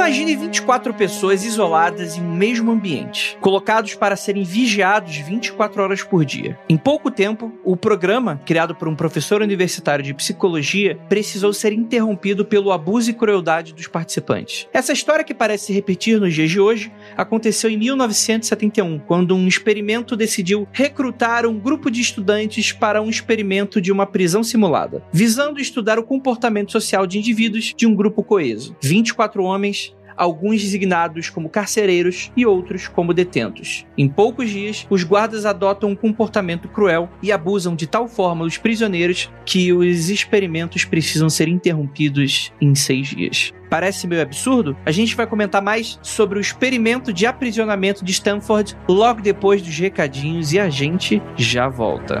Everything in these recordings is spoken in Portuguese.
Imagine 24 pessoas isoladas em um mesmo ambiente, colocados para serem vigiados 24 horas por dia. Em pouco tempo, o programa, criado por um professor universitário de psicologia, precisou ser interrompido pelo abuso e crueldade dos participantes. Essa história que parece se repetir nos dias de hoje aconteceu em 1971, quando um experimento decidiu recrutar um grupo de estudantes para um experimento de uma prisão simulada, visando estudar o comportamento social de indivíduos de um grupo coeso. 24 homens alguns designados como carcereiros e outros como detentos. Em poucos dias, os guardas adotam um comportamento cruel e abusam de tal forma os prisioneiros que os experimentos precisam ser interrompidos em seis dias. Parece meio absurdo? A gente vai comentar mais sobre o experimento de aprisionamento de Stanford logo depois dos recadinhos e a gente já volta.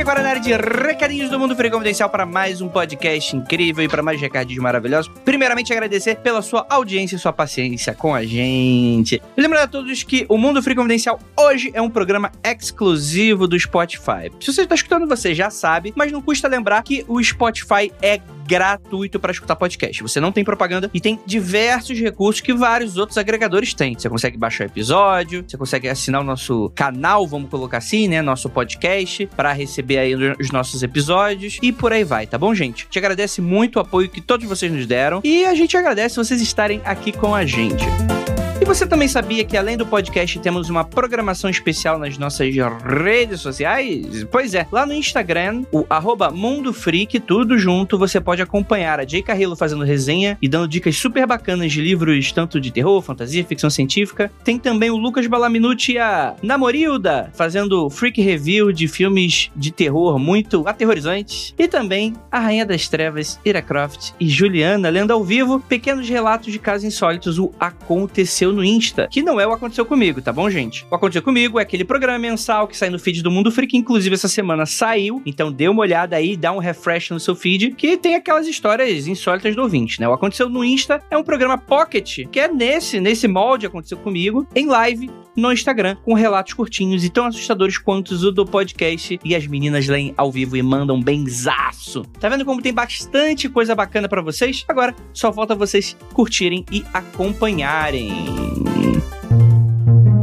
Agora na área de recadinhos do Mundo Freak Confidencial para mais um podcast incrível e para mais recadinhos maravilhosos. Primeiramente, agradecer pela sua audiência e sua paciência com a gente. Lembrando a todos que o Mundo Freak Confidencial hoje é um programa exclusivo do Spotify. Se você está escutando, você já sabe, mas não custa lembrar que o Spotify é gratuito para escutar podcast. Você não tem propaganda e tem diversos recursos que vários outros agregadores têm. Você consegue baixar episódio, você consegue assinar o nosso canal, vamos colocar assim, né? Nosso podcast, para receber aí os nossos episódios e por aí vai, tá bom, gente? Te agradece muito o apoio que todos vocês nos deram e a gente agradece vocês estarem aqui com a gente. E você também sabia que além do podcast temos uma programação especial nas nossas redes sociais? Pois é, lá no Instagram, o arroba Mundo Freak, tudo junto, você pode acompanhar a Jay Carrillo fazendo resenha e dando dicas super bacanas de livros, tanto de terror, fantasia, ficção científica. Tem também o Lucas Balaminuti e a Namorilda fazendo freak review de filmes de terror muito aterrorizantes. E também a Rainha das Trevas, Ira Croft e Juliana lendo ao vivo pequenos relatos de casos insólitos, o Aconteceu no Insta, que não é o Aconteceu Comigo, tá bom, gente? O Aconteceu Comigo é aquele programa mensal que sai no feed do Mundo Freak, inclusive essa semana saiu, então dê uma olhada aí, dá um refresh no seu feed, que tem aquelas histórias insólitas do ouvinte, né? O Aconteceu no Insta é um programa pocket, que é nesse, nesse molde Aconteceu Comigo, em live, no Instagram, com relatos curtinhos e tão assustadores quanto os do podcast, e as meninas leem ao vivo e mandam benzaço. Tá vendo como tem bastante coisa bacana para vocês? Agora, só falta vocês curtirem e acompanharem. Bye.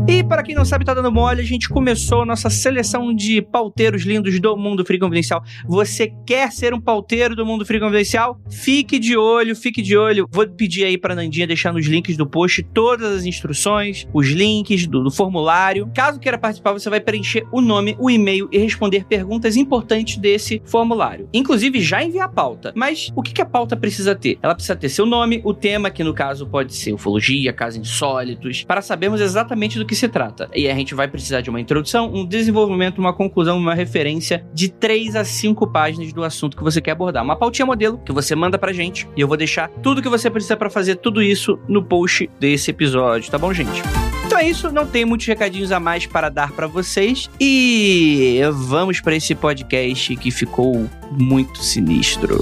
E para quem não sabe, tá dando mole, a gente começou a nossa seleção de pauteiros lindos do Mundo Free Confidencial. Você quer ser um pauteiro do Mundo Free Confidencial? Fique de olho, fique de olho. Vou pedir aí pra Nandinha deixar nos links do post todas as instruções, os links do, do formulário. Caso queira participar, você vai preencher o nome, o e-mail e responder perguntas importantes desse formulário. Inclusive, já enviar a pauta. Mas o que, que a pauta precisa ter? Ela precisa ter seu nome, o tema, que no caso pode ser ufologia, casos insólitos, para sabermos exatamente do que se trata. E a gente vai precisar de uma introdução, um desenvolvimento, uma conclusão, uma referência de 3 a 5 páginas do assunto que você quer abordar. Uma pautinha modelo que você manda pra gente e eu vou deixar tudo que você precisa para fazer tudo isso no post desse episódio, tá bom, gente? Então é isso, não tem muitos recadinhos a mais para dar para vocês e vamos para esse podcast que ficou muito sinistro.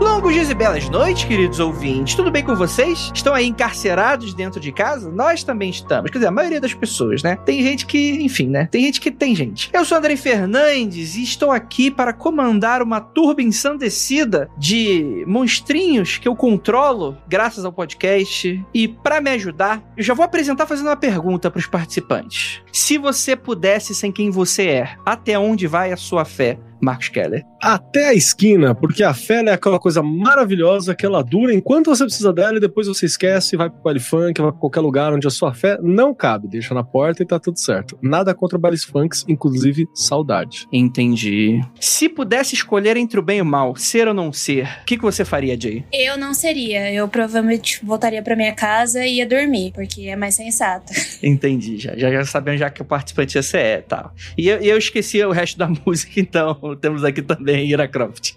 Longos dias e belas noites, queridos ouvintes. Tudo bem com vocês? Estão aí encarcerados dentro de casa? Nós também estamos. Quer dizer, a maioria das pessoas, né? Tem gente que, enfim, né? Tem gente que tem gente. Eu sou André Fernandes e estou aqui para comandar uma turba ensandecida de monstrinhos que eu controlo graças ao podcast. E para me ajudar, eu já vou apresentar fazendo uma pergunta para os participantes. Se você pudesse sem quem você é, até onde vai a sua fé? Marcos Keller. Até a esquina, porque a fé é aquela coisa maravilhosa que ela dura enquanto você precisa dela e depois você esquece, vai pro baile funk, vai pra qualquer lugar onde a sua fé não cabe. Deixa na porta e tá tudo certo. Nada contra bailes funks, inclusive saudade. Entendi. Se pudesse escolher entre o bem e o mal, ser ou não ser, o que, que você faria, Jay? Eu não seria. Eu provavelmente voltaria pra minha casa e ia dormir, porque é mais sensato. Entendi, já, já, já sabendo já que o participante ia ser é, tá. E eu, eu esqueci o resto da música, então temos aqui também Ira Croft.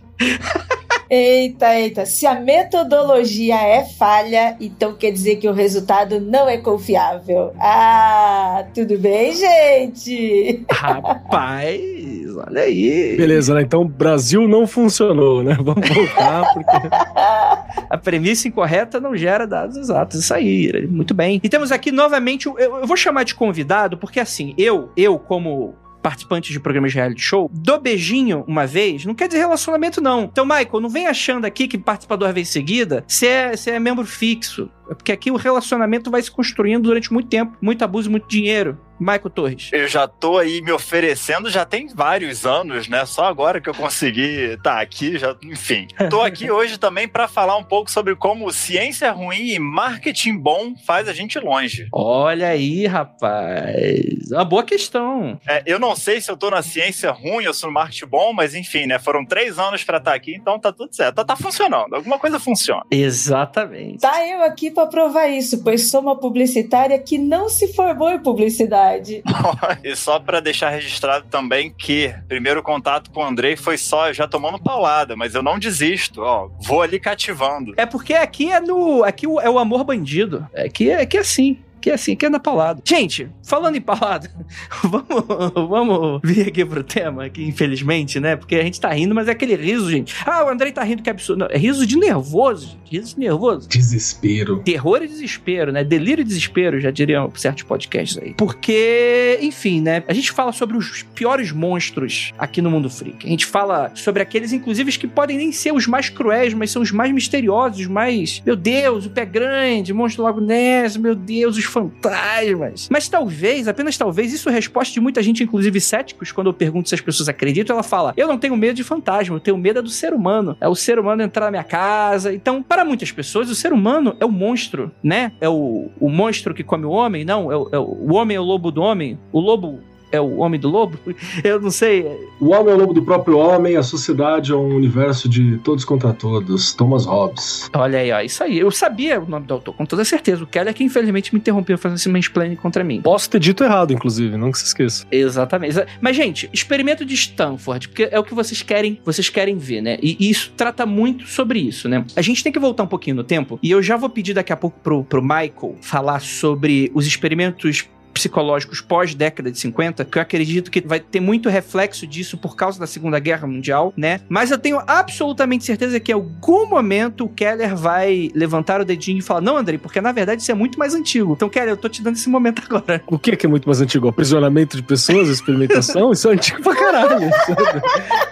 Eita, eita. Se a metodologia é falha, então quer dizer que o resultado não é confiável. Ah, tudo bem, gente? Rapaz, olha aí. Beleza, né? Então Brasil não funcionou, né? Vamos voltar, porque. a premissa incorreta não gera dados exatos. Isso aí, muito bem. E temos aqui novamente, eu, eu vou chamar de convidado, porque assim, eu, eu como participantes de programas de reality show, do beijinho uma vez, não quer dizer relacionamento, não. Então, Michael, não vem achando aqui que participa duas vezes seguida, você é, é membro fixo. É porque aqui o relacionamento vai se construindo durante muito tempo, muito abuso, muito dinheiro. Michael Torres. Eu já tô aí me oferecendo, já tem vários anos, né? Só agora que eu consegui estar tá aqui, já, enfim. Tô aqui hoje também para falar um pouco sobre como ciência ruim e marketing bom faz a gente longe. Olha aí, rapaz. Uma boa questão. É, eu não sei se eu tô na ciência ruim ou se no marketing bom, mas enfim, né? Foram três anos para estar tá aqui, então tá tudo certo. Tá, tá funcionando. Alguma coisa funciona. Exatamente. Tá eu aqui para provar isso, pois sou uma publicitária que não se formou em publicidade e só para deixar registrado também que primeiro contato com o Andrei foi só já tomando paulada, mas eu não desisto, ó, vou ali cativando. É porque aqui é no, aqui é o amor bandido. Aqui é, aqui é assim que é assim, que é na paulada. Gente, falando em paulada, vamos, vamos vir aqui pro tema, que infelizmente, né? Porque a gente tá rindo, mas é aquele riso, gente. Ah, o Andrei tá rindo, que absurdo. Não, é riso de nervoso, gente. Riso de nervoso. Desespero. Terror e desespero, né? Delírio e desespero, já diriam certos podcasts aí. Porque, enfim, né? A gente fala sobre os piores monstros aqui no mundo freak. A gente fala sobre aqueles, inclusive, que podem nem ser os mais cruéis, mas são os mais misteriosos, os mais. Meu Deus, o pé grande, monstro do Lago Ness, meu Deus, os fantasmas. Mas talvez, apenas talvez, isso é resposta de muita gente, inclusive céticos, quando eu pergunto se as pessoas acreditam, ela fala: Eu não tenho medo de fantasma, eu tenho medo é do ser humano. É o ser humano entrar na minha casa. Então, para muitas pessoas, o ser humano é o monstro, né? É o, o monstro que come o homem, não. É o, é o, o homem é o lobo do homem. O lobo é o homem do lobo? Eu não sei. O homem é o lobo do próprio homem, a sociedade é um universo de todos contra todos. Thomas Hobbes. Olha aí, ó, isso aí. Eu sabia o nome do autor, com toda certeza. O Keller é que infelizmente me interrompeu fazendo esse mansplaining contra mim. Posso ter dito errado, inclusive, não que se esqueça. Exatamente. Mas, gente, experimento de Stanford, porque é o que vocês querem, vocês querem ver, né? E, e isso trata muito sobre isso, né? A gente tem que voltar um pouquinho no tempo, e eu já vou pedir daqui a pouco pro, pro Michael falar sobre os experimentos psicológicos pós-década de 50, que eu acredito que vai ter muito reflexo disso por causa da Segunda Guerra Mundial, né? Mas eu tenho absolutamente certeza que em algum momento o Keller vai levantar o dedinho e falar: Não, Andrei, porque na verdade isso é muito mais antigo. Então, Keller, eu tô te dando esse momento agora. O que é que é muito mais antigo? Aprisionamento de pessoas, experimentação? isso é antigo pra caralho.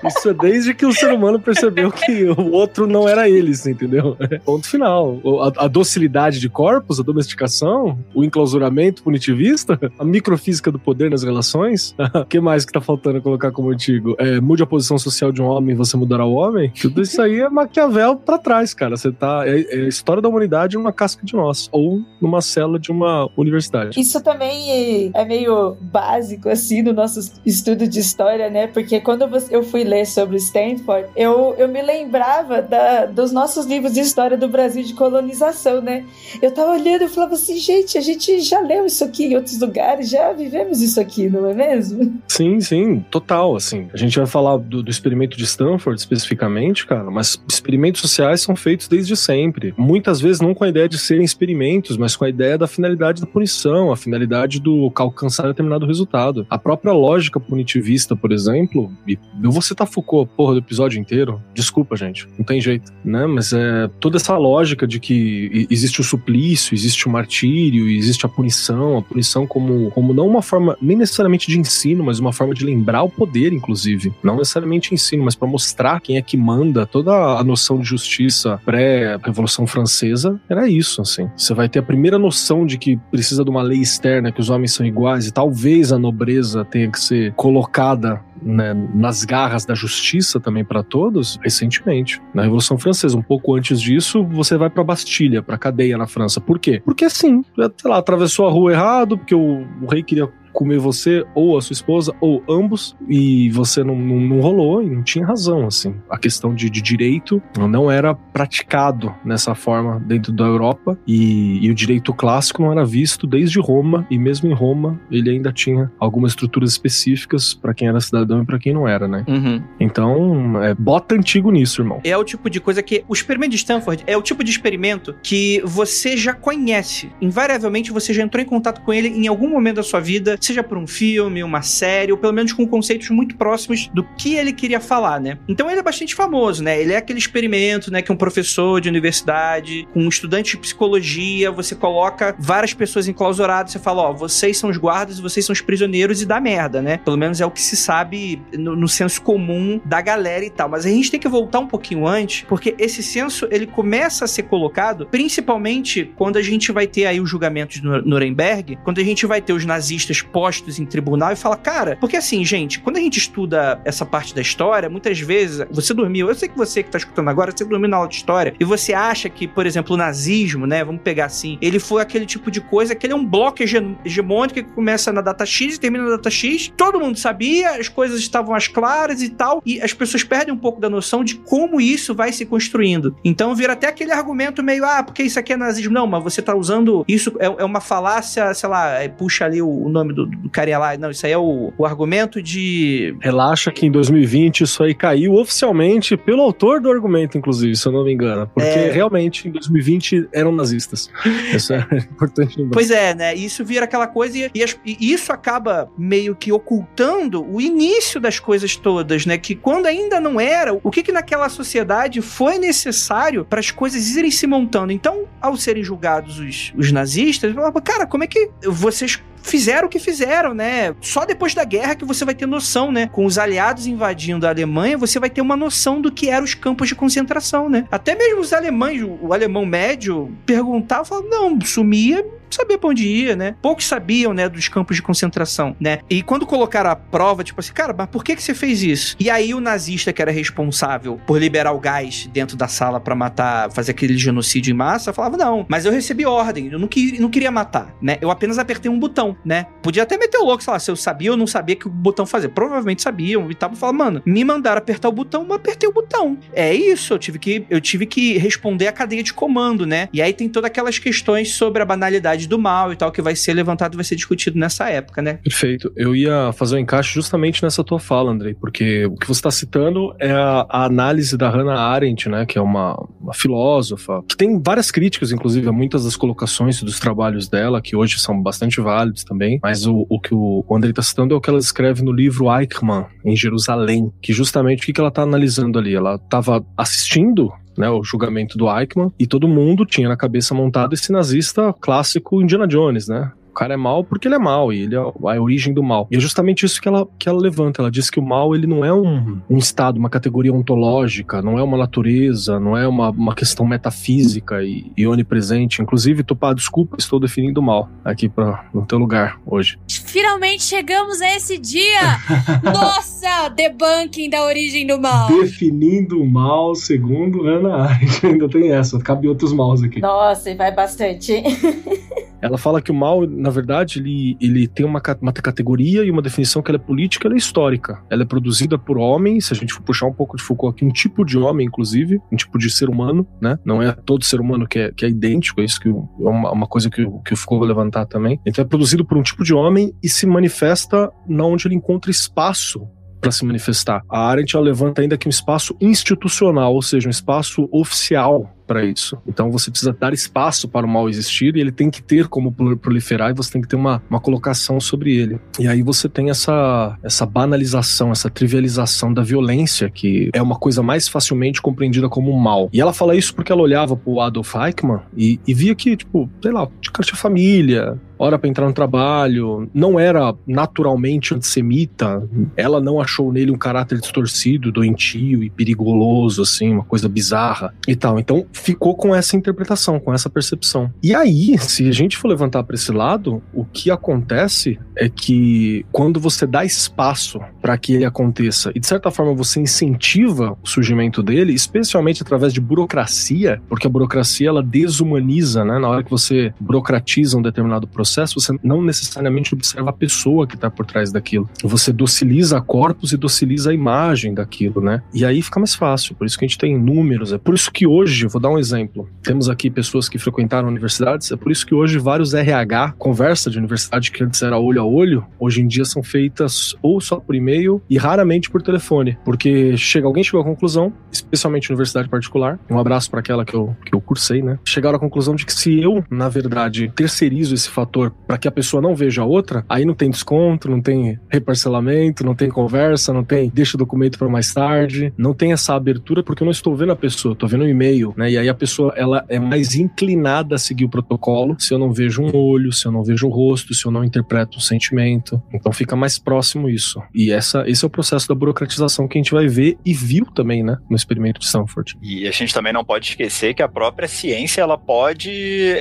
Isso é, desde que o ser humano percebeu que o outro não era eles, entendeu? Ponto final. A, a docilidade de corpos, a domesticação, o enclausuramento punitivista a microfísica do poder nas relações. O que mais que tá faltando colocar como antigo? É, mude a posição social de um homem você mudará o homem? Tudo isso aí é Maquiavel pra trás, cara. Você tá. É, é a história da humanidade numa casca de nós. Ou numa cela de uma universidade. Isso também é meio básico, assim, no nosso estudo de história, né? Porque quando eu fui ler sobre Stanford, eu, eu me lembrava da, dos nossos livros de história do Brasil de colonização, né? Eu tava olhando e falava assim, gente, a gente já leu isso aqui em outros lugares já vivemos isso aqui, não é mesmo? Sim, sim, total, assim. A gente vai falar do, do experimento de Stanford especificamente, cara, mas experimentos sociais são feitos desde sempre. Muitas vezes não com a ideia de serem experimentos, mas com a ideia da finalidade da punição, a finalidade do alcançar determinado resultado. A própria lógica punitivista, por exemplo, e eu vou citar citar Foucault, porra, do episódio inteiro, desculpa, gente, não tem jeito, né? Mas é toda essa lógica de que existe o suplício, existe o martírio, existe a punição, a punição como, como não uma forma, nem necessariamente de ensino, mas uma forma de lembrar o poder, inclusive. Não necessariamente ensino, mas para mostrar quem é que manda, toda a noção de justiça pré-Revolução Francesa era isso, assim. Você vai ter a primeira noção de que precisa de uma lei externa, que os homens são iguais, e talvez a nobreza tenha que ser colocada né, nas garras da justiça também para todos recentemente, na Revolução Francesa. Um pouco antes disso, você vai para Bastilha, para cadeia na França. Por quê? Porque assim, sei lá, atravessou a rua errado, porque o, o rei queria comer você ou a sua esposa ou ambos e você não, não, não rolou e não tinha razão assim. A questão de, de, direito não era praticado nessa forma dentro da Europa e, e, o direito clássico não era visto desde Roma e mesmo em Roma ele ainda tinha algumas estruturas específicas para quem era cidadão e para quem não era né? Uhum. então é, bota antigo nisso irmão. É o tipo de coisa que o experimento de Stanford é o tipo de experimento que você já conhece. Invariavelmente você já entrou em contato com ele em algum momento da sua vida seja por um filme, uma série, ou pelo menos com conceitos muito próximos do que ele queria falar, né? Então ele é bastante famoso, né? Ele é aquele experimento, né, que um professor de universidade, com um estudante de psicologia, você coloca várias pessoas enclausuradas, você fala, ó, vocês são os guardas vocês são os prisioneiros e dá merda, né? Pelo menos é o que se sabe no, no senso comum da galera e tal. Mas a gente tem que voltar um pouquinho antes, porque esse senso, ele começa a ser colocado principalmente quando a gente vai ter aí o julgamento de Nuremberg, quando a gente vai ter os nazistas postos em tribunal e fala, cara, porque assim, gente, quando a gente estuda essa parte da história, muitas vezes você dormiu, eu sei que você que tá escutando agora, você dormiu na aula de história, e você acha que, por exemplo, o nazismo, né, vamos pegar assim, ele foi aquele tipo de coisa que ele é um bloco hegemônico que começa na data X e termina na data X, todo mundo sabia, as coisas estavam as claras e tal, e as pessoas perdem um pouco da noção de como isso vai se construindo. Então vira até aquele argumento meio, ah, porque isso aqui é nazismo. Não, mas você tá usando isso, é, é uma falácia, sei lá, puxa ali o, o nome do do, do carinha lá. Não, isso aí é o, o argumento de. Relaxa que em 2020 isso aí caiu oficialmente pelo autor do argumento, inclusive, se eu não me engano. Porque é... realmente em 2020 eram nazistas. Isso é importante lembrar. Pois é, né? Isso vira aquela coisa e, e, as, e, isso acaba meio que ocultando o início das coisas todas, né? Que quando ainda não era, o que que naquela sociedade foi necessário para as coisas irem se montando. Então, ao serem julgados os, os nazistas, cara, como é que vocês fizeram o que fizeram, né? Só depois da guerra que você vai ter noção, né? Com os aliados invadindo a Alemanha, você vai ter uma noção do que eram os campos de concentração, né? Até mesmo os alemães, o alemão médio, perguntava, falava, não, sumia, sabia pra onde ia, né? Poucos sabiam, né, dos campos de concentração, né? E quando colocaram a prova, tipo assim, cara, mas por que que você fez isso? E aí o nazista que era responsável por liberar o gás dentro da sala para matar, fazer aquele genocídio em massa, falava, não, mas eu recebi ordem, eu não, que, não queria matar, né? Eu apenas apertei um botão, né? Podia até meter o louco, sei lá, se eu sabia ou não sabia que o botão fazia. Provavelmente sabiam e tava falando, mano, me mandaram apertar o botão, eu apertei o botão. É isso, eu tive que, eu tive que responder a cadeia de comando, né? E aí tem todas aquelas questões sobre a banalidade do mal e tal, que vai ser levantado, vai ser discutido nessa época, né? Perfeito. Eu ia fazer um encaixe justamente nessa tua fala, Andrei, porque o que você está citando é a, a, análise da Hannah Arendt, né, que é uma, uma, filósofa, que tem várias críticas, inclusive, a muitas das colocações dos trabalhos dela, que hoje são bastante válidos também, mas o, o que o Andrei está citando é o que ela escreve no livro Eichmann, em Jerusalém, que justamente o que, que ela está analisando ali? Ela estava assistindo né, o julgamento do Eichmann, e todo mundo tinha na cabeça montado esse nazista clássico Indiana Jones, né? O cara é mal porque ele é mal, e ele é a origem do mal. E é justamente isso que ela, que ela levanta. Ela diz que o mal ele não é um, um estado, uma categoria ontológica, não é uma natureza, não é uma, uma questão metafísica e, e onipresente. Inclusive, Tupá, desculpa, estou definindo o mal aqui pra, no teu lugar hoje. Finalmente chegamos a esse dia! Nossa! Debunking da origem do mal. Definindo o mal segundo Ana Arendt. Ainda tem essa, cabe outros maus aqui. Nossa, e vai bastante. Ela fala que o mal, na verdade, ele, ele tem uma, uma categoria e uma definição que ela é política, ela é histórica. Ela é produzida por homens, se a gente for puxar um pouco de Foucault aqui, um tipo de homem, inclusive, um tipo de ser humano, né? Não é todo ser humano que é, que é idêntico, é isso que é uma, uma coisa que, que o Foucault vai levantar também. Então é produzido por um tipo de homem e se manifesta na onde ele encontra espaço para se manifestar. A Arendt ela levanta ainda que um espaço institucional, ou seja, um espaço oficial para isso. Então você precisa dar espaço para o mal existir e ele tem que ter como proliferar e você tem que ter uma, uma colocação sobre ele. E aí você tem essa, essa banalização, essa trivialização da violência, que é uma coisa mais facilmente compreendida como mal. E ela fala isso porque ela olhava pro Adolf Eichmann e, e via que, tipo, sei lá, tinha família, hora para entrar no trabalho, não era naturalmente antissemita, ela não achou nele um caráter distorcido, doentio e perigoso, assim, uma coisa bizarra e tal. Então ficou com essa interpretação, com essa percepção. E aí, se a gente for levantar para esse lado, o que acontece é que quando você dá espaço para que ele aconteça e de certa forma você incentiva o surgimento dele, especialmente através de burocracia, porque a burocracia ela desumaniza, né? Na hora que você burocratiza um determinado processo você não necessariamente observa a pessoa que está por trás daquilo. Você dociliza corpos e dociliza a imagem daquilo, né? E aí fica mais fácil. Por isso que a gente tem números. É por isso que hoje, vou dar um exemplo. Temos aqui pessoas que frequentaram universidades. É por isso que hoje vários RH, conversa de universidade que antes era olho a olho, hoje em dia são feitas ou só por e-mail e raramente por telefone. Porque chega alguém chegou à conclusão, especialmente universidade particular, um abraço para aquela que eu, que eu cursei, né? Chegaram à conclusão de que se eu, na verdade, terceirizo esse fator para que a pessoa não veja a outra, aí não tem desconto, não tem reparcelamento, não tem conversa, não tem deixa o documento para mais tarde, não tem essa abertura porque eu não estou vendo a pessoa, estou vendo o e-mail, né? E aí a pessoa ela é mais inclinada a seguir o protocolo se eu não vejo um olho, se eu não vejo o rosto, se eu não interpreto o sentimento. Então fica mais próximo isso. E essa, esse é o processo da burocratização que a gente vai ver e viu também, né, no experimento de Stanford. E a gente também não pode esquecer que a própria ciência ela pode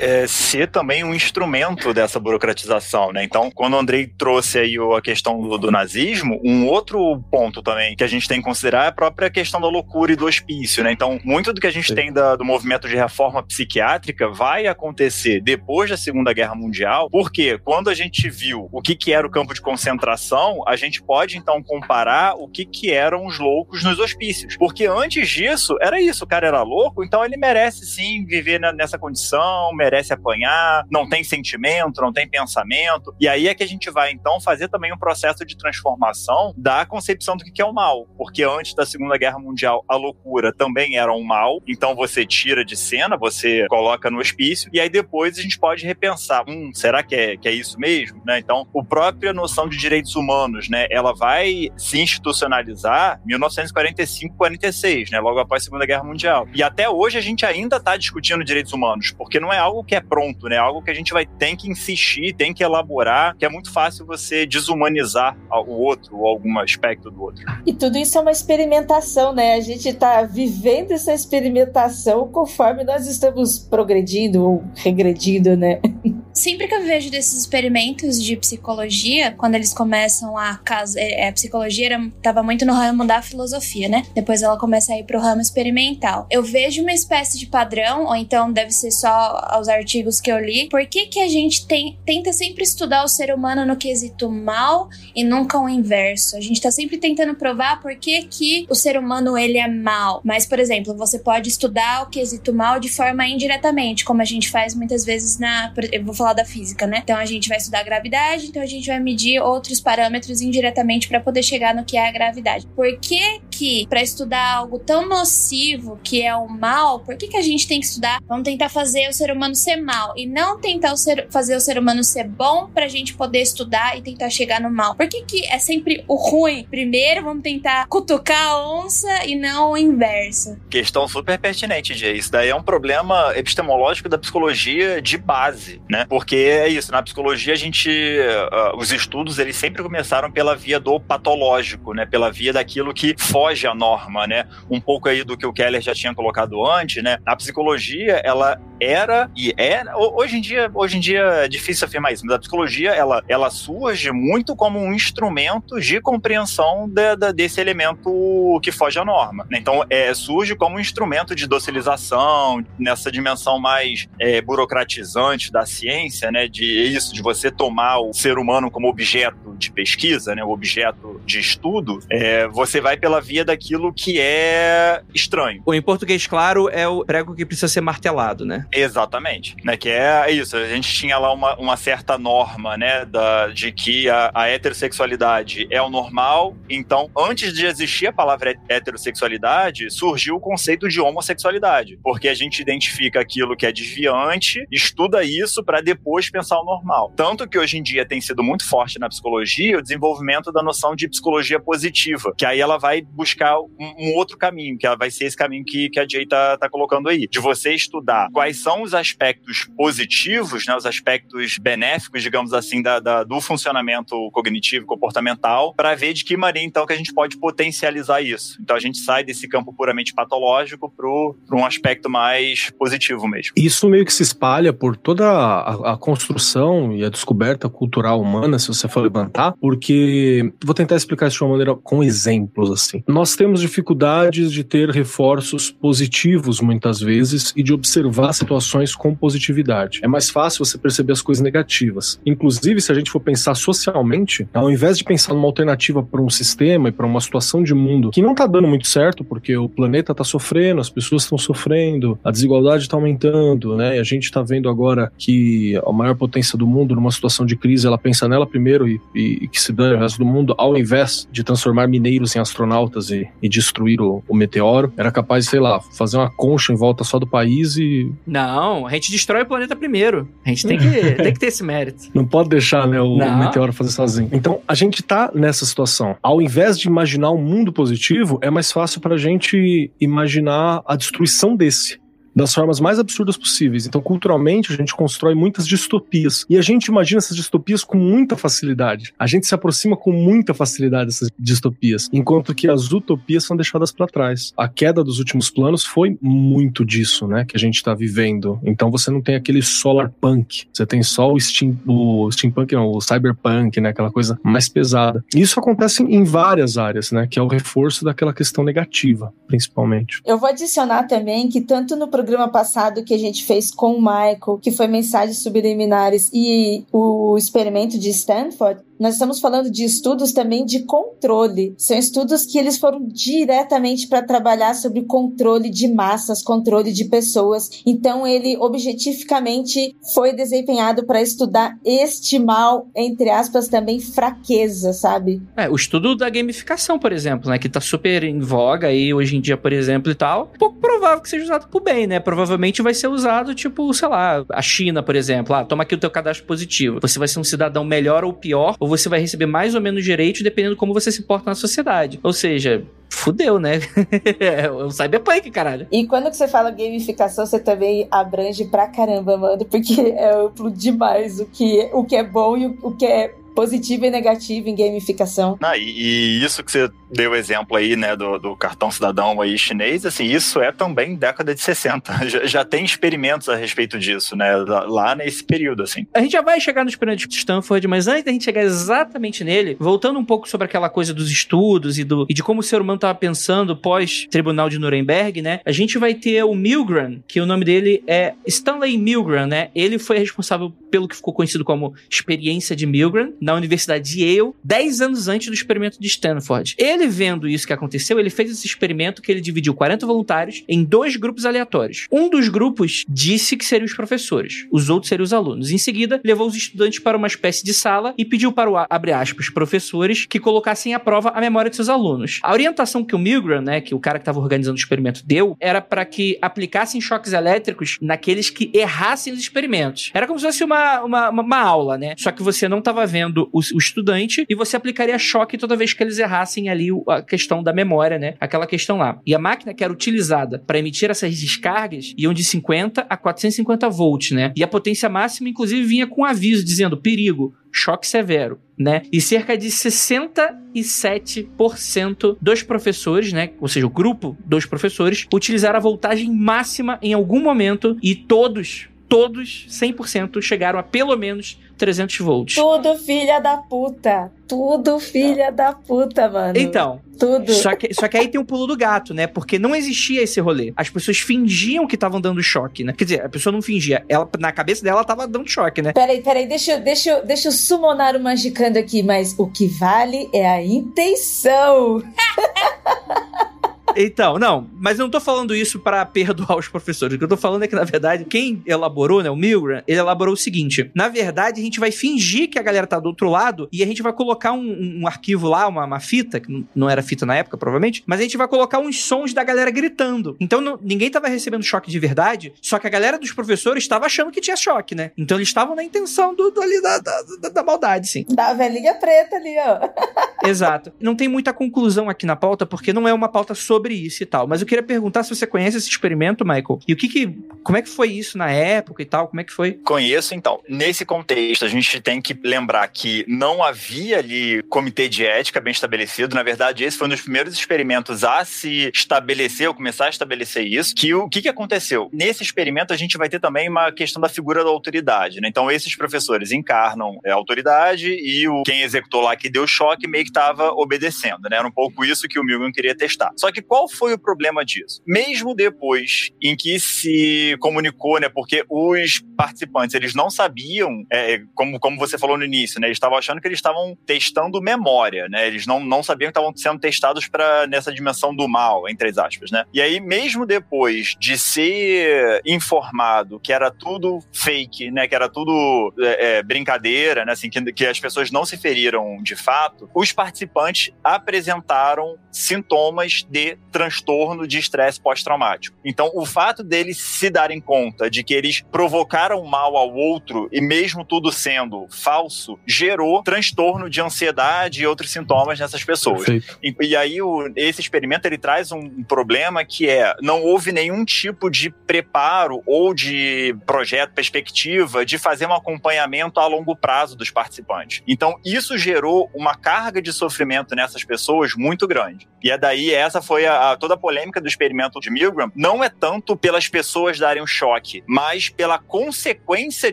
é, ser também um instrumento dessa burocratização, né? Então, quando o Andrei trouxe aí a questão do, do, nazismo, um outro ponto também que a gente tem que considerar é a própria questão da loucura e do hospício, né? Então, muito do que a gente Sim. tem da, do movimento de reforma psiquiátrica vai acontecer depois da Segunda Guerra Mundial, porque quando a gente viu o que, que era o campo de concentração, a gente pode então comparar o que, que eram os loucos nos hospícios. Porque antes disso, era isso, o cara era louco, então ele merece sim viver nessa condição, merece apanhar, não tem sentimento, não tem pensamento. E aí é que a gente vai, então, fazer também um processo de transformação da concepção do que é o mal. Porque antes da Segunda Guerra Mundial, a loucura também era um mal. Então você tira de cena, você coloca no hospício. E aí depois a gente pode repensar: hum, será que é, que é isso mesmo? Né? Então, a própria noção de direitos humanos, né, ela vai se institucionalizar em 1945, 46, né, logo após a Segunda Guerra Mundial. E até hoje a gente ainda está discutindo direitos humanos, porque não é algo que é pronto, né, é algo que a gente vai ter que insistir, tem que elaborar, que é muito fácil você desumanizar o outro ou algum aspecto do outro. E tudo isso é uma experimentação, né? A gente está vivendo essa experimentação conforme nós estamos progredindo ou regredindo, né? Sempre que eu vejo desses experimentos de psicologia, quando eles começam a casa, é, a psicologia estava muito no ramo da filosofia, né? Depois ela começa a ir pro ramo experimental. Eu vejo uma espécie de padrão, ou então deve ser só aos artigos que eu li. Por que que a gente tem tenta sempre estudar o ser humano no quesito mal e nunca o inverso. A gente tá sempre tentando provar por que, que o ser humano ele é mal. Mas, por exemplo, você pode estudar o quesito mal de forma indiretamente, como a gente faz muitas vezes na. Vou falar da física, né? Então a gente vai estudar a gravidade, então a gente vai medir outros parâmetros indiretamente para poder chegar no que é a gravidade. Por que que, para estudar algo tão nocivo que é o mal, por que que a gente tem que estudar? Vamos tentar fazer o ser humano ser mal e não tentar o ser, fazer o ser humano ser bom pra gente poder estudar e tentar chegar no mal? Por que, que é sempre o ruim? Primeiro vamos tentar cutucar a onça e não o inverso. Questão super pertinente, Jay. Isso daí é um problema epistemológico da psicologia de base, né? Porque é isso, na psicologia a gente. Uh, os estudos eles sempre começaram pela via do patológico, né? Pela via daquilo que foge à norma, né? Um pouco aí do que o Keller já tinha colocado antes, né? A psicologia, ela era e é. Hoje em dia, hoje em dia é difícil afirmar isso, mas a psicologia ela, ela surge muito como um instrumento de compreensão de, de, desse elemento que foge à norma. Né? Então, é, surge como um instrumento de docilização, nessa dimensão mais é, burocratizante da ciência, né? De isso, de você tomar o ser humano como objeto de pesquisa, né? O objeto de estudo, é, você vai pela via daquilo que é estranho. Ou em português claro, é o prego que precisa ser martelado, né? Exatamente. Né, que é isso, a gente tinha lá uma, uma certa norma, né, da, de que a, a heterossexualidade é o normal, então antes de existir a palavra heterossexualidade, surgiu o conceito de homossexualidade, porque a gente identifica aquilo que é desviante, estuda isso para depois pensar o normal. Tanto que hoje em dia tem sido muito forte na psicologia o desenvolvimento da noção de psicologia positiva, que aí ela vai buscar um, um outro caminho, que vai ser esse caminho que, que a Jay tá, tá colocando aí, de você estudar quais são os aspectos positivos, né, os aspectos benéficos, digamos assim, da, da do funcionamento cognitivo, comportamental, para ver de que maneira então que a gente pode potencializar isso. Então a gente sai desse campo puramente patológico para um aspecto mais positivo mesmo. Isso meio que se espalha por toda a, a, construção e a descoberta cultural humana, se você for levantar, porque vou tentar explicar isso de uma maneira com exemplos assim. Nós temos dificuldades de ter reforços positivos muitas vezes e de observar situações com positividade. É mais fácil você perceber as coisas negativas. Inclusive, se a gente for pensar socialmente, ao invés de pensar numa alternativa para um sistema e para uma situação de mundo que não está dando muito certo, porque o planeta está sofrendo, as pessoas estão sofrendo, a desigualdade está aumentando, né? E a gente está vendo agora que a maior potência do mundo, numa situação de crise, ela pensa nela primeiro e, e, e que se dane o resto do mundo, ao invés de transformar mineiros em astronautas e, e destruir o, o, meteoro, era capaz, sei lá, fazer uma concha em volta só do país e. Não, a gente destrói o planeta primeiro. A gente tem que, tem que ter esse mérito. Não pode deixar, né, o, o meteoro fazer sozinho. Então, a gente tá nessa situação. Ao invés de imaginar um mundo positivo, é mais fácil pra gente imaginar a destruição desse das formas mais absurdas possíveis. Então, culturalmente, a gente constrói muitas distopias. E a gente imagina essas distopias com muita facilidade. A gente se aproxima com muita facilidade dessas distopias, enquanto que as utopias são deixadas para trás. A queda dos últimos planos foi muito disso, né, que a gente está vivendo. Então, você não tem aquele solar punk, você tem só o, steam, o steampunk, não, o cyberpunk, né, aquela coisa mais pesada. E isso acontece em várias áreas, né, que é o reforço daquela questão negativa, principalmente. Eu vou adicionar também que tanto no programa passado que a gente fez com o Michael, que foi Mensagens Subliminares, e o experimento de Stanford, nós estamos falando de estudos também de controle. São estudos que eles foram diretamente para trabalhar sobre controle de massas, controle de pessoas. Então ele objetificamente foi desempenhado para estudar este mal, entre aspas, também fraqueza, sabe? É, o estudo da gamificação, por exemplo, né, que tá super em voga aí hoje em dia, por exemplo, e tal. Pouco provável que seja usado pro bem, né? Provavelmente vai ser usado tipo, sei lá, a China, por exemplo. Ah, toma aqui o teu cadastro positivo. Você vai ser um cidadão melhor ou pior, ou você vai receber mais ou menos direitos dependendo de como você se porta na sociedade. Ou seja, fudeu, né? é o cyberpunk, caralho. E quando você fala gamificação, você também abrange pra caramba, mano, porque é amplo demais o que, o que é bom e o que é positivo e negativo em gamificação. Ah, e, e, isso que você deu exemplo aí, né, do, do, cartão cidadão aí chinês, assim, isso é também década de 60. Já, já, tem experimentos a respeito disso, né, lá nesse período, assim. A gente já vai chegar no experimento de Stanford, mas antes da gente chegar exatamente nele, voltando um pouco sobre aquela coisa dos estudos e, do, e de como o ser humano estava pensando pós-tribunal de Nuremberg, né, a gente vai ter o Milgram, que o nome dele é Stanley Milgram, né, ele foi responsável pelo que ficou conhecido como experiência de Milgram, na Universidade de Yale, 10 anos antes do experimento de Stanford. Ele vendo isso que aconteceu, ele fez esse experimento que ele dividiu 40 voluntários em dois grupos aleatórios. Um dos grupos disse que seriam os professores, os outros seriam os alunos. Em seguida, levou os estudantes para uma espécie de sala e pediu para o, abre aspas, professores que colocassem à prova a memória de seus alunos. A orientação que o Milgram, né, que o cara que estava organizando o experimento deu, era para que aplicassem choques elétricos naqueles que errassem os experimentos. Era como se fosse uma, uma, uma aula, né? Só que você não estava vendo o, o, estudante e você aplicaria choque toda vez que eles errassem ali a questão da memória, né? Aquela questão lá. E a máquina que era utilizada para emitir essas descargas iam de 50 a 450 volts, né? E a potência máxima, inclusive, vinha com um aviso dizendo perigo, choque severo, né? E cerca de 67% dos professores, né, ou seja, o grupo dos professores, utilizaram a voltagem máxima em algum momento e todos, todos, 100% chegaram a pelo menos 300 volts. Tudo filha da puta. Tudo filha da puta, mano. Então. Tudo. Só que, só que aí tem um pulo do gato, né? Porque não existia esse rolê. As pessoas fingiam que estavam dando choque, né? Quer dizer, a pessoa não fingia. Ela, na cabeça dela, ela tava dando choque, né? Peraí, peraí, deixa, deixa, deixa eu summonar o Magicando aqui, mas o que vale é a intenção. Então, não, mas eu não tô falando isso para perdoar os professores. O que eu tô falando é que, na verdade, quem elaborou, né, o Milgram, ele elaborou o seguinte: na verdade, a gente vai fingir que a galera tá do outro lado e a gente vai colocar um, um arquivo lá, uma, uma, fita, que não era fita na época, provavelmente, mas a gente vai colocar uns sons da galera gritando. Então, não, ninguém tava recebendo choque de verdade, só que a galera dos professores estava achando que tinha choque, né? Então, eles estavam na intenção do, do ali da, da, da, da maldade, sim. Da velhinha preta ali, ó. Exato. Não tem muita conclusão aqui na pauta, porque não é uma pauta sobre isso e tal. Mas eu queria perguntar se você conhece esse experimento, Michael. E o que que. Como é que foi isso na época e tal? Como é que foi? Conheço, então. Nesse contexto, a gente tem que lembrar que não havia ali comitê de ética bem estabelecido. Na verdade, esse foi um dos primeiros experimentos a se estabelecer, ou começar a estabelecer isso. Que o que, que aconteceu? Nesse experimento, a gente vai ter também uma questão da figura da autoridade. Né? Então, esses professores encarnam a autoridade e o quem executou lá que deu choque meio que estava obedecendo. Né? Era um pouco isso que o Milgram queria testar. Só que qual foi o problema disso? Mesmo depois em que se comunicou, né? Porque os participantes eles não sabiam, é, como, como você falou no início, né? Eles estavam achando que eles estavam testando memória, né? Eles não, não sabiam que estavam sendo testados para nessa dimensão do mal, entre aspas, né? E aí, mesmo depois de ser informado que era tudo fake, né? Que era tudo é, é, brincadeira, né? Assim, que, que as pessoas não se feriram de fato, os participantes apresentaram sintomas de transtorno de estresse pós-traumático. Então, o fato deles se darem conta de que eles provocaram mal ao outro e mesmo tudo sendo falso, gerou transtorno de ansiedade e outros sintomas nessas pessoas. E, e, aí o, esse experimento ele traz um problema que é não houve nenhum tipo de preparo ou de projeto, perspectiva de fazer um acompanhamento a longo prazo dos participantes. Então isso gerou uma carga de sofrimento nessas pessoas muito grande. E é daí essa foi a, a toda a polêmica do experimento de Milgram. Não é tanto pelas pessoas darem um choque, mas pela consequência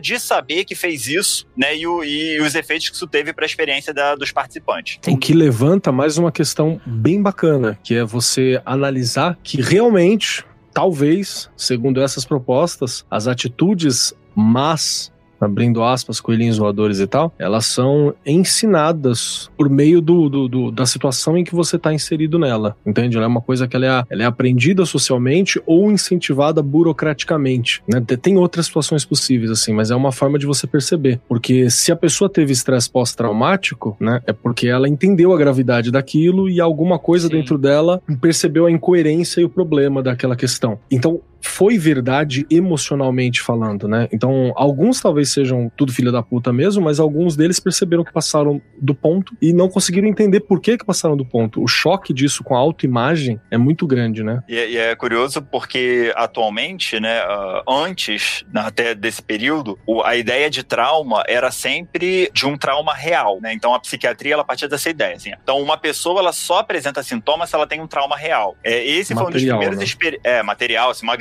de saber que fez isso, né? E, o, e os efeitos que isso teve para a experiência da, dos participantes. O que levanta mais uma questão bem bacana, que é você analisar que realmente, talvez, segundo essas propostas, as atitudes más abrindo aspas, coelhinhos voadores e tal, elas são ensinadas por meio do, do, do da situação em que você está inserido nela, entende? Ela é uma coisa que ela é, ela é aprendida socialmente ou incentivada burocraticamente, né? Tem outras situações possíveis, assim, mas é uma forma de você perceber, porque se a pessoa teve estresse pós-traumático, né, é porque ela entendeu a gravidade daquilo e alguma coisa Sim. dentro dela percebeu a incoerência e o problema daquela questão. Então, foi verdade emocionalmente falando, né? Então, alguns talvez sejam tudo filho da puta mesmo, mas alguns deles perceberam que passaram do ponto e não conseguiram entender por que que passaram do ponto. O choque disso com a autoimagem é muito grande, né? E, é, e é curioso porque atualmente, né, uh, antes até desse período, a ideia de trauma era sempre de um trauma real, né? Então, a psiquiatria ela partia dessa ideia, assim. Então, uma pessoa ela só apresenta sintomas se ela tem um trauma real. É, esse material, foi um dos primeiros né? é, material, assim, uma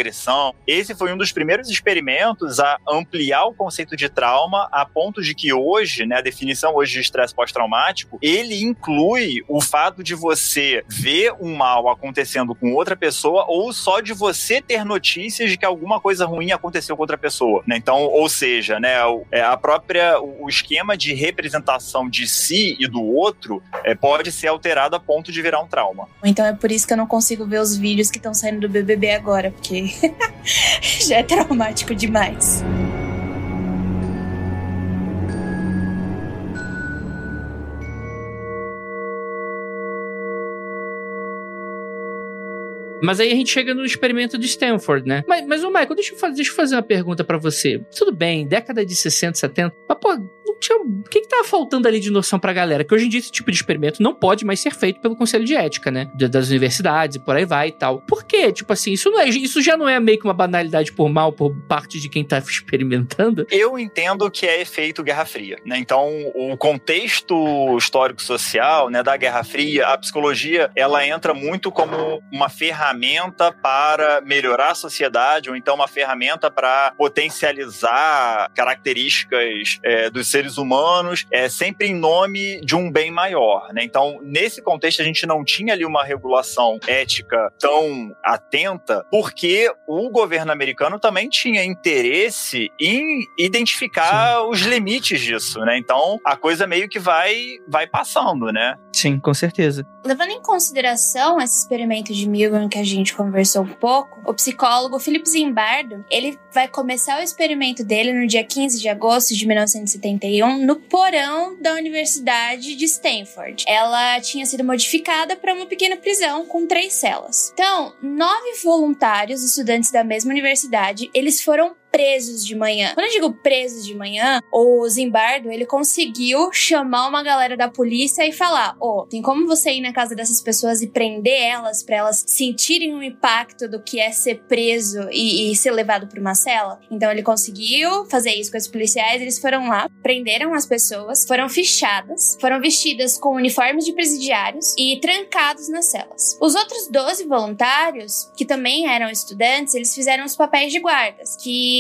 Esse foi um dos primeiros experimentos a ampliar o conceito de trauma a ponto de que hoje, né, a definição hoje de estresse pós-traumático, ele inclui o fato de você ver um mal acontecendo com outra pessoa ou só de você ter notícias de que alguma coisa ruim aconteceu com outra pessoa, né? Então, ou seja, né, é, a própria o esquema de representação de si e do outro é, pode ser alterado a ponto de virar um trauma. Então é por isso que eu não consigo ver os vídeos que estão saindo do BBB agora, porque já é traumático demais. Mas aí a gente chega no experimento de Stanford, né? Mas, mas o Michael, deixa eu, fazer, deixa eu fazer uma pergunta para você. Tudo bem, década de 60, 70, mas pô, tinha. O que, que tava faltando ali de noção pra galera? Que hoje em dia esse tipo de experimento não pode mais ser feito pelo Conselho de Ética, né? Das universidades e por aí vai e tal. Por quê? Tipo assim, isso, não é, isso já não é meio que uma banalidade por mal por parte de quem tá experimentando? Eu entendo que é efeito Guerra Fria, né? Então, o contexto histórico-social, né, da Guerra Fria, a psicologia, ela entra muito como uma ferramenta para melhorar a sociedade, ou então uma ferramenta para potencializar características é, dos seres humanos humanos, é sempre em nome de um bem maior, né? Então, nesse contexto, a gente não tinha ali uma regulação ética tão atenta, porque o governo americano também tinha interesse em identificar Sim. os limites disso, né? Então, a coisa meio que vai vai passando, né? Sim, com certeza. Levando em consideração esse experimento de Milgram que a gente conversou um pouco, o psicólogo Philip Zimbardo, ele vai começar o experimento dele no dia 15 de agosto de 1971 no porão da Universidade de Stanford. Ela tinha sido modificada para uma pequena prisão com três celas. Então, nove voluntários, estudantes da mesma universidade, eles foram presos de manhã. Quando eu digo presos de manhã, o Zimbardo, ele conseguiu chamar uma galera da polícia e falar: "Ó, oh, tem como você ir na casa dessas pessoas e prender elas para elas sentirem o impacto do que é ser preso e, e ser levado para uma cela?" Então ele conseguiu fazer isso com os policiais, eles foram lá, prenderam as pessoas, foram fichadas, foram vestidas com uniformes de presidiários e trancados nas celas. Os outros 12 voluntários, que também eram estudantes, eles fizeram os papéis de guardas, que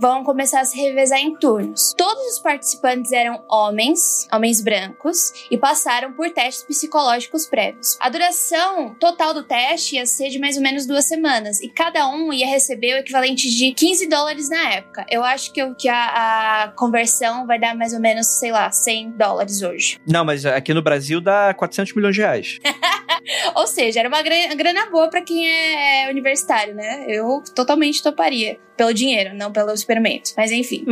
vão começar a se revezar em turnos. Todos os participantes eram homens, homens brancos, e passaram por testes psicológicos prévios. A duração total do teste ia ser de mais ou menos duas semanas, e cada um ia receber o equivalente de 15 dólares na época. Eu acho que, que a, a conversão vai dar mais ou menos, sei lá, 100 dólares hoje. Não, mas aqui no Brasil dá 400 milhões de reais. Ou seja, era uma grana boa para quem é universitário, né? Eu totalmente toparia. Pelo dinheiro, não pelo experimento. Mas enfim.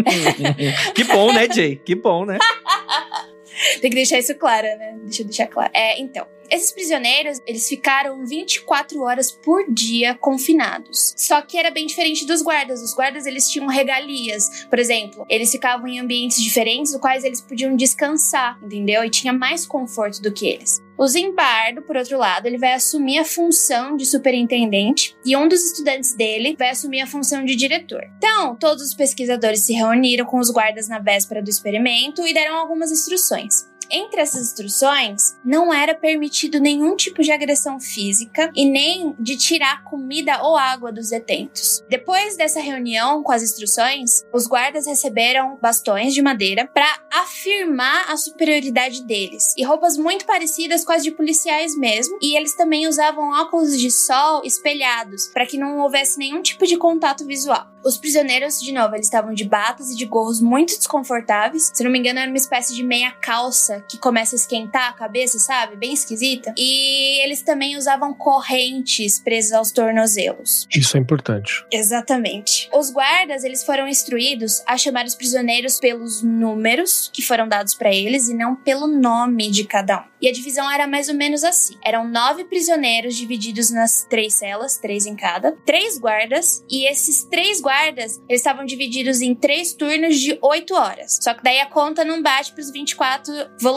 que bom, né, Jay? Que bom, né? Tem que deixar isso claro, né? Deixa eu deixar claro. É, então. Esses prisioneiros, eles ficaram 24 horas por dia confinados. Só que era bem diferente dos guardas. Os guardas, eles tinham regalias. Por exemplo, eles ficavam em ambientes diferentes, no quais eles podiam descansar, entendeu? E tinha mais conforto do que eles. O Zimbardo, por outro lado, ele vai assumir a função de superintendente e um dos estudantes dele vai assumir a função de diretor. Então, todos os pesquisadores se reuniram com os guardas na véspera do experimento e deram algumas instruções. Entre essas instruções, não era permitido nenhum tipo de agressão física e nem de tirar comida ou água dos detentos. Depois dessa reunião com as instruções, os guardas receberam bastões de madeira para afirmar a superioridade deles e roupas muito parecidas com as de policiais mesmo, e eles também usavam óculos de sol espelhados para que não houvesse nenhum tipo de contato visual. Os prisioneiros, de novo, eles estavam de batas e de gorros muito desconfortáveis. Se não me engano, era uma espécie de meia calça que começa a esquentar a cabeça, sabe? Bem esquisita. E eles também usavam correntes presas aos tornozelos. Isso é importante. Exatamente. Os guardas, eles foram instruídos a chamar os prisioneiros pelos números que foram dados para eles e não pelo nome de cada um. E a divisão era mais ou menos assim: eram nove prisioneiros divididos nas três celas, três em cada, três guardas, e esses três guardas eles estavam divididos em três turnos de oito horas. Só que daí a conta não bate para os 24 voluntários,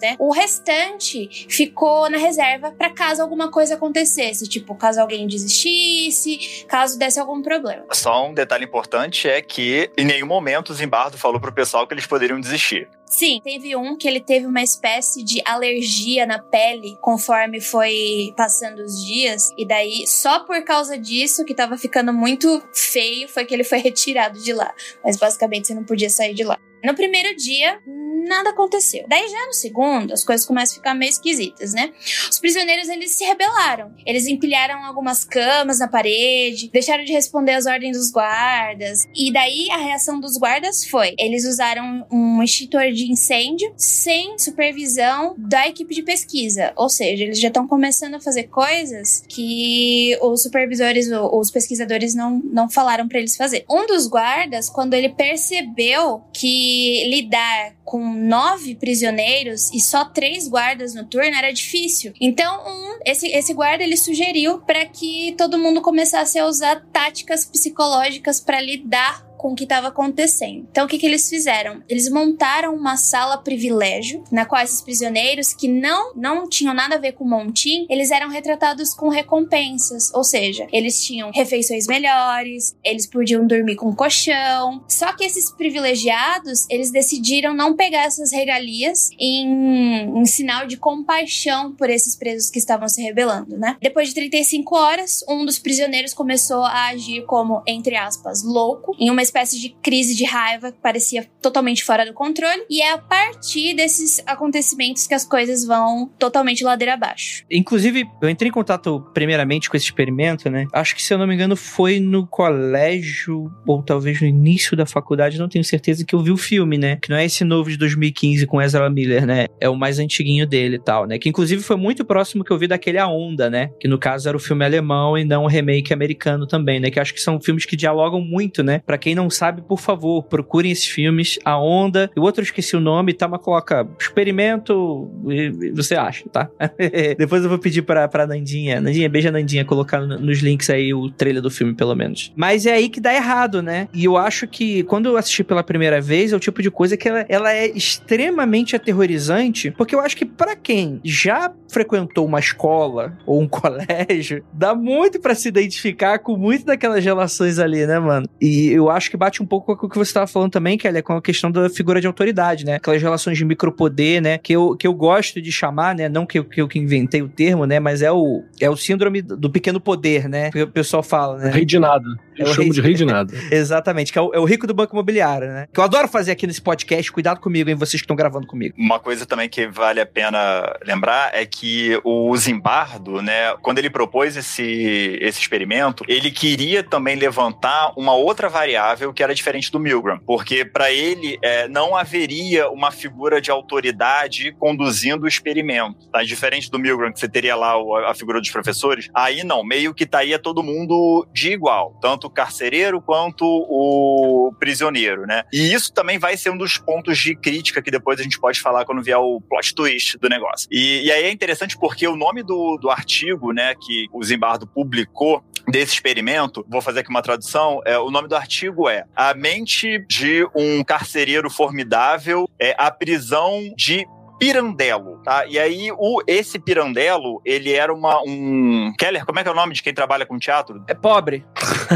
né? O restante ficou na reserva para caso alguma coisa acontecesse, tipo, caso alguém desistisse, caso desse algum problema. Só um detalhe importante é que em nenhum momento o Zimbardo falou pro pessoal que eles poderiam desistir. Sim, teve um que ele teve uma espécie de alergia na pele conforme foi passando os dias. E daí, só por causa disso, que tava ficando muito feio, foi que ele foi retirado de lá. Mas basicamente você não podia sair de lá. No primeiro dia, nada aconteceu. Daí já no segundo, as coisas começam a ficar meio esquisitas, né? Os prisioneiros, eles se rebelaram. Eles empilharam algumas camas na parede, deixaram de responder às ordens dos guardas. E daí a reação dos guardas foi: eles usaram um extintor de incêndio sem supervisão da equipe de pesquisa. Ou seja, eles já estão começando a fazer coisas que os supervisores, os pesquisadores não, não falaram para eles fazer. Um dos guardas, quando ele percebeu que lidar com nove prisioneiros e só três guardas no turno era difícil. Então, um, esse, esse guarda ele sugeriu para que todo mundo começasse a usar táticas psicológicas para lidar com o que estava acontecendo. Então, o que, que eles fizeram? Eles montaram uma sala privilégio, na qual esses prisioneiros que não, não tinham nada a ver com o Montim, eles eram retratados com recompensas. Ou seja, eles tinham refeições melhores, eles podiam dormir com colchão. Só que esses privilegiados, eles decidiram não pegar essas regalias em, em sinal de compaixão por esses presos que estavam se rebelando, né? Depois de 35 horas, um dos prisioneiros começou a agir como, entre aspas, louco, em uma espécie de crise de raiva que parecia totalmente fora do controle. E é a partir desses acontecimentos que as coisas vão totalmente ladeira abaixo. Inclusive, eu entrei em contato primeiramente com esse experimento, né? Acho que, se eu não me engano, foi no colégio, ou talvez no início da faculdade, não tenho certeza que eu vi o filme, né? Que não é esse novo de 2015 com Ezra Miller, né? É o mais antiguinho dele e tal, né? Que inclusive foi muito próximo que eu vi daquele A Onda, né? Que no caso era o filme alemão e não o remake americano também, né? Que acho que são filmes que dialogam muito, né? Pra quem não sabe, por favor, procurem esses filmes. A Onda, e o outro eu esqueci o nome, tá? Mas coloca experimento e você acha, tá? Depois eu vou pedir pra, pra Nandinha. Nandinha, beija Nandinha, colocar no- nos links aí o trailer do filme, pelo menos. Mas é aí que dá errado, né? E eu acho que quando eu assisti pela primeira vez, é o tipo de coisa que ela, ela é extremamente aterrorizante, porque eu acho que pra quem já frequentou uma escola ou um colégio, dá muito pra se identificar com muito daquelas relações ali, né, mano? E eu acho que bate um pouco com o que você tava falando também, Kelly, com a questão da figura de autoridade, né? Aquelas relações de micropoder, né? Que eu, que eu gosto de chamar, né? Não que eu, que eu que inventei o termo, né? Mas é o, é o síndrome do pequeno poder, né? Que o pessoal fala, né? Rei de nada. É Eu o chamo rei de de- rei de nada. Exatamente, que é o, é o rico do banco imobiliário, né? Que eu adoro fazer aqui nesse podcast. Cuidado comigo, hein? Vocês que estão gravando comigo. Uma coisa também que vale a pena lembrar é que o Zimbardo, né, quando ele propôs esse, esse experimento, ele queria também levantar uma outra variável que era diferente do Milgram, porque para ele é, não haveria uma figura de autoridade conduzindo o experimento, tá? Diferente do Milgram, que você teria lá o- a figura dos professores, aí não, meio que estaria todo mundo de igual, tanto o carcereiro quanto o prisioneiro, né? E isso também vai ser um dos pontos de crítica que depois a gente pode falar quando vier o plot twist do negócio. E, e aí é interessante porque o nome do, do artigo, né, que o Zimbardo publicou desse experimento, vou fazer aqui uma tradução, é, o nome do artigo é A mente de um carcereiro formidável é a prisão de Pirandello, tá? E aí, o, esse Pirandello, ele era uma, um... Keller, como é que é o nome de quem trabalha com teatro? É pobre.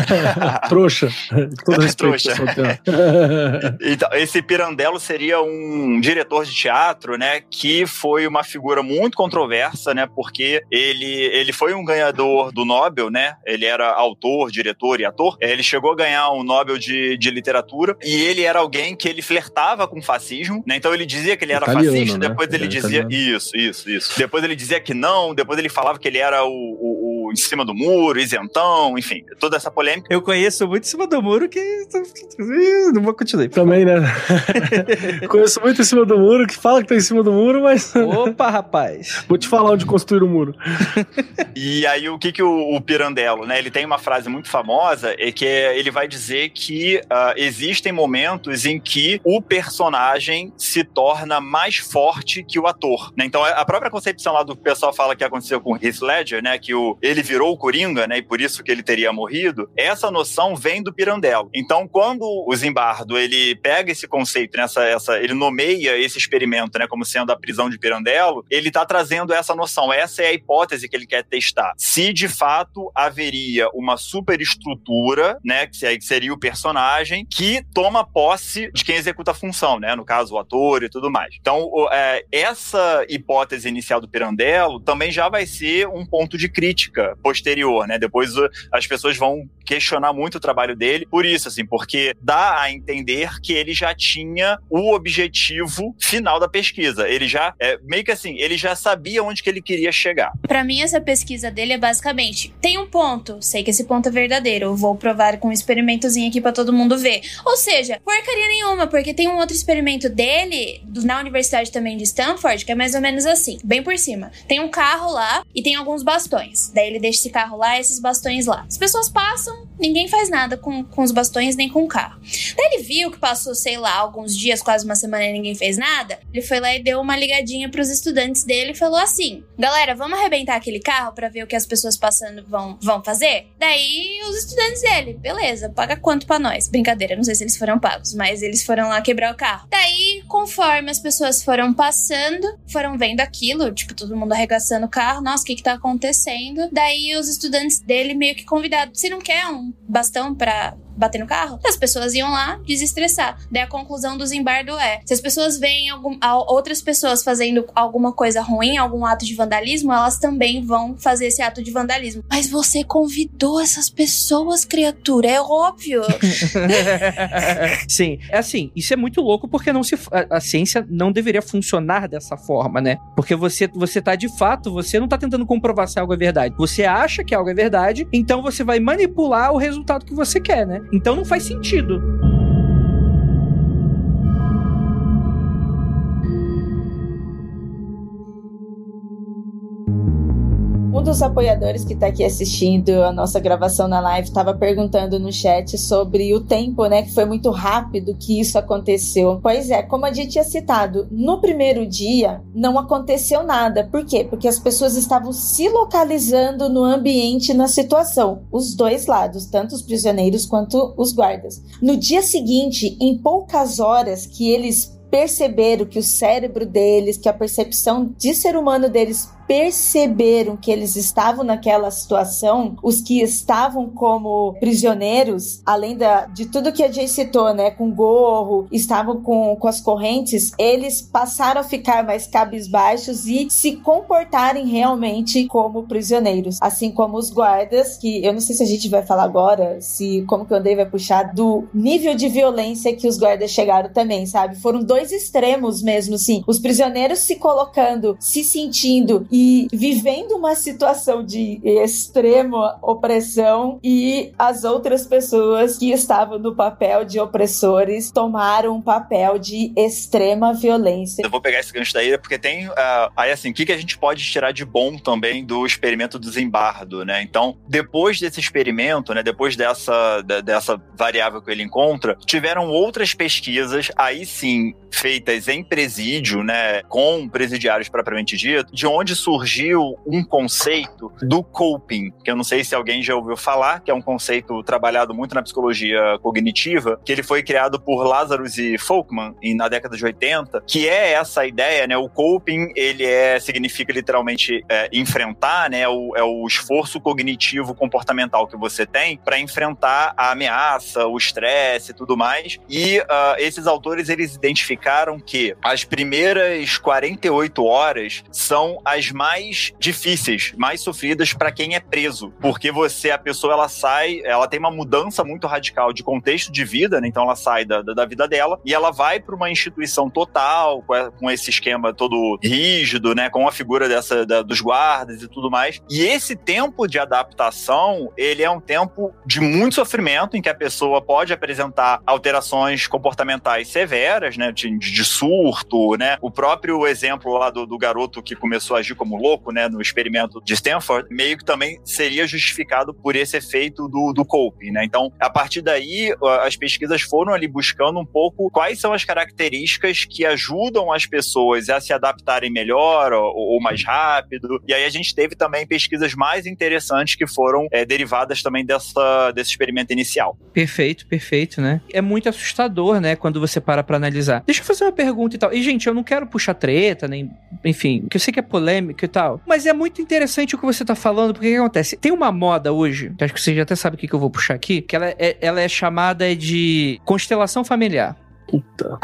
Trouxa. Todo respeito. Trouxa. Então, esse Pirandello seria um diretor de teatro, né, que foi uma figura muito controversa, né, porque ele, ele foi um ganhador do Nobel, né, ele era autor, diretor e ator, ele chegou a ganhar um Nobel de, de literatura, e ele era alguém que ele flertava com fascismo, né, então ele dizia que ele era Italiano, fascista, né? depois ele Ele era dizia, italiano. Isso, isso, isso, depois ele dizia que não, depois ele falava que ele era o, o- em cima do muro, isentão, enfim, toda essa polêmica. Eu conheço muito em cima do muro que. Não vou continuar. Também, né? Conheço muito em cima do muro, que fala que tá em cima do muro, mas Opa, rapaz. vou te falar onde construir o muro. E aí, o que que o, o Pirandello, né? Ele tem uma frase muito famosa, é que é- ele vai dizer que ah, existem momentos em que o personagem se torna mais forte que o ator, né? Então, a própria concepção lá do que o pessoal fala que aconteceu com o Heath Ledger, né? Que o, ele virou o Coringa, né? E por isso que ele teria morrido. Essa noção vem do Pirandello. Então, quando o Zimbardo, ele pega esse conceito, nessa, essa, ele nomeia esse experimento, né? Como sendo a prisão de Pirandello, ele tá trazendo essa noção. Essa é a hipótese que ele quer testar. Se de fato haveria uma superestrutura, né, que se- que seria o personagem, que toma posse de quem executa a função, né, no caso o ator e tudo mais. Então, é, essa hipótese inicial do Pirandello também já vai ser um ponto de crítica posterior, né? Depois o- as pessoas vão questionar muito o trabalho dele por isso, assim, porque dá a entender que ele já tinha o objetivo final da pesquisa. Ele já, é, meio que assim, ele já sabia onde que ele queria chegar. Pra mim, essa pesquisa dele é basicamente: tem um ponto, sei que esse ponto é verdadeiro, vou provar com um experimentozinho aqui pra todo mundo ver. Ou seja, porcaria nenhuma, porque tem um outro experimento dele, na universidade também de Stanford, que é mais ou menos assim, bem por cima. Tem um carro lá e tem alguns bastões. Daí ele deixa esse carro lá esses bastões lá. As pessoas passam, ninguém faz nada com, com os bastões nem com o carro. Daí ele viu que passou, sei lá, alguns dias, quase uma semana e ninguém fez nada. Ele foi lá e deu uma ligadinha pros estudantes dele e falou assim: Galera, vamos arrebentar aquele carro pra ver o que as pessoas passando vão, vão fazer? Daí os estudantes dele, beleza, paga quanto pra nós? Brincadeira, não sei se eles foram pagos, mas eles foram lá quebrar o carro. Daí, conforme as pessoas foram passando, foram vendo aquilo, tipo, todo mundo arregaçando o carro, nossa, o que que tá acontecendo? Daí os estudantes dele meio que convidados: Você não quer um bastão pra bater no carro, as pessoas iam lá desestressar. Daí a conclusão do Zimbardo é: se as pessoas veem algum, outras pessoas fazendo alguma coisa ruim, algum ato de vandalismo, elas também vão fazer esse ato de vandalismo. Mas você convidou essas pessoas, criatura, é óbvio. Sim, é assim, isso é muito louco porque não se a, a, ciência não deveria funcionar dessa forma, né? Porque você você tá de fato, você não tá tentando comprovar se algo é verdade. Você acha que algo é verdade, então você vai manipular o resultado que você quer, né? Então não faz sentido. Um dos apoiadores que está aqui assistindo a nossa gravação na live estava perguntando no chat sobre o tempo, né? Que foi muito rápido que isso aconteceu. Pois é, como a gente tinha citado, no primeiro dia não aconteceu nada. Por quê? Porque as pessoas estavam se localizando no ambiente, na situação. Os dois lados, tanto os prisioneiros quanto os guardas. No dia seguinte, em poucas horas que eles perceberam que o cérebro deles, que a percepção de ser humano deles perceberam que eles estavam naquela situação, os que estavam como prisioneiros, além da, de tudo que a Jay citou, né, com gorro, estavam com, com as correntes, eles passaram a ficar mais cabisbaixos e se comportarem realmente como prisioneiros, assim como os guardas, que eu não sei se a gente vai falar agora, se como que o Andrei vai puxar do nível de violência que os guardas chegaram também, sabe? Foram dois extremos mesmo, sim. Os prisioneiros se colocando, se sentindo e vivendo uma situação de extrema opressão e as outras pessoas que estavam no papel de opressores tomaram um papel de extrema violência. Eu vou pegar esse gancho daí porque tem uh, aí assim, o que, que a gente pode tirar de bom também do experimento do Zimbardo, né? Então, depois desse experimento, né, depois dessa, dessa variável que ele encontra, tiveram outras pesquisas, aí sim, feitas em presídio, né, com presidiários propriamente dito, de onde surgiu um conceito do coping, que eu não sei se alguém já ouviu falar, que é um conceito trabalhado muito na psicologia cognitiva, que ele foi criado por Lazarus e Folkman na década de 80, que é essa ideia, né? O coping, ele é, significa literalmente é, enfrentar, né? O, é o esforço cognitivo comportamental que você tem para enfrentar a ameaça, o estresse e tudo mais. E uh, esses autores, eles identificaram que as primeiras 48 horas são as mais difíceis, mais sofridas para quem é preso, porque você, a pessoa, ela sai, ela tem uma mudança muito radical de contexto de vida, né? Então ela sai da, da vida dela e ela vai para uma instituição total, com esse esquema todo rígido, né? Com a figura dessa da, dos guardas e tudo mais. E esse tempo de adaptação, ele é um tempo de muito sofrimento, em que a pessoa pode apresentar alterações comportamentais severas, né? De, de surto, né? O próprio exemplo lá do, do garoto que começou a agir como louco, né, no experimento de Stanford, meio que também seria justificado por esse efeito do, do coping, né? Então, a partir daí, as pesquisas foram ali buscando um pouco quais são as características que ajudam as pessoas a se adaptarem melhor ou, ou mais rápido. E aí a gente teve também pesquisas mais interessantes que foram é, derivadas também dessa, desse experimento inicial. Perfeito, perfeito, né? É muito assustador, né, quando você para pra analisar. Deixa eu fazer uma pergunta e tal. E, gente, eu não quero puxar treta, nem. Enfim, que eu sei que é e tal. Mas é muito interessante o que você tá falando, porque o que acontece? Tem uma moda hoje, que acho que você já até sabe o que, que eu vou puxar aqui, que ela é, ela é chamada de constelação familiar. Puta.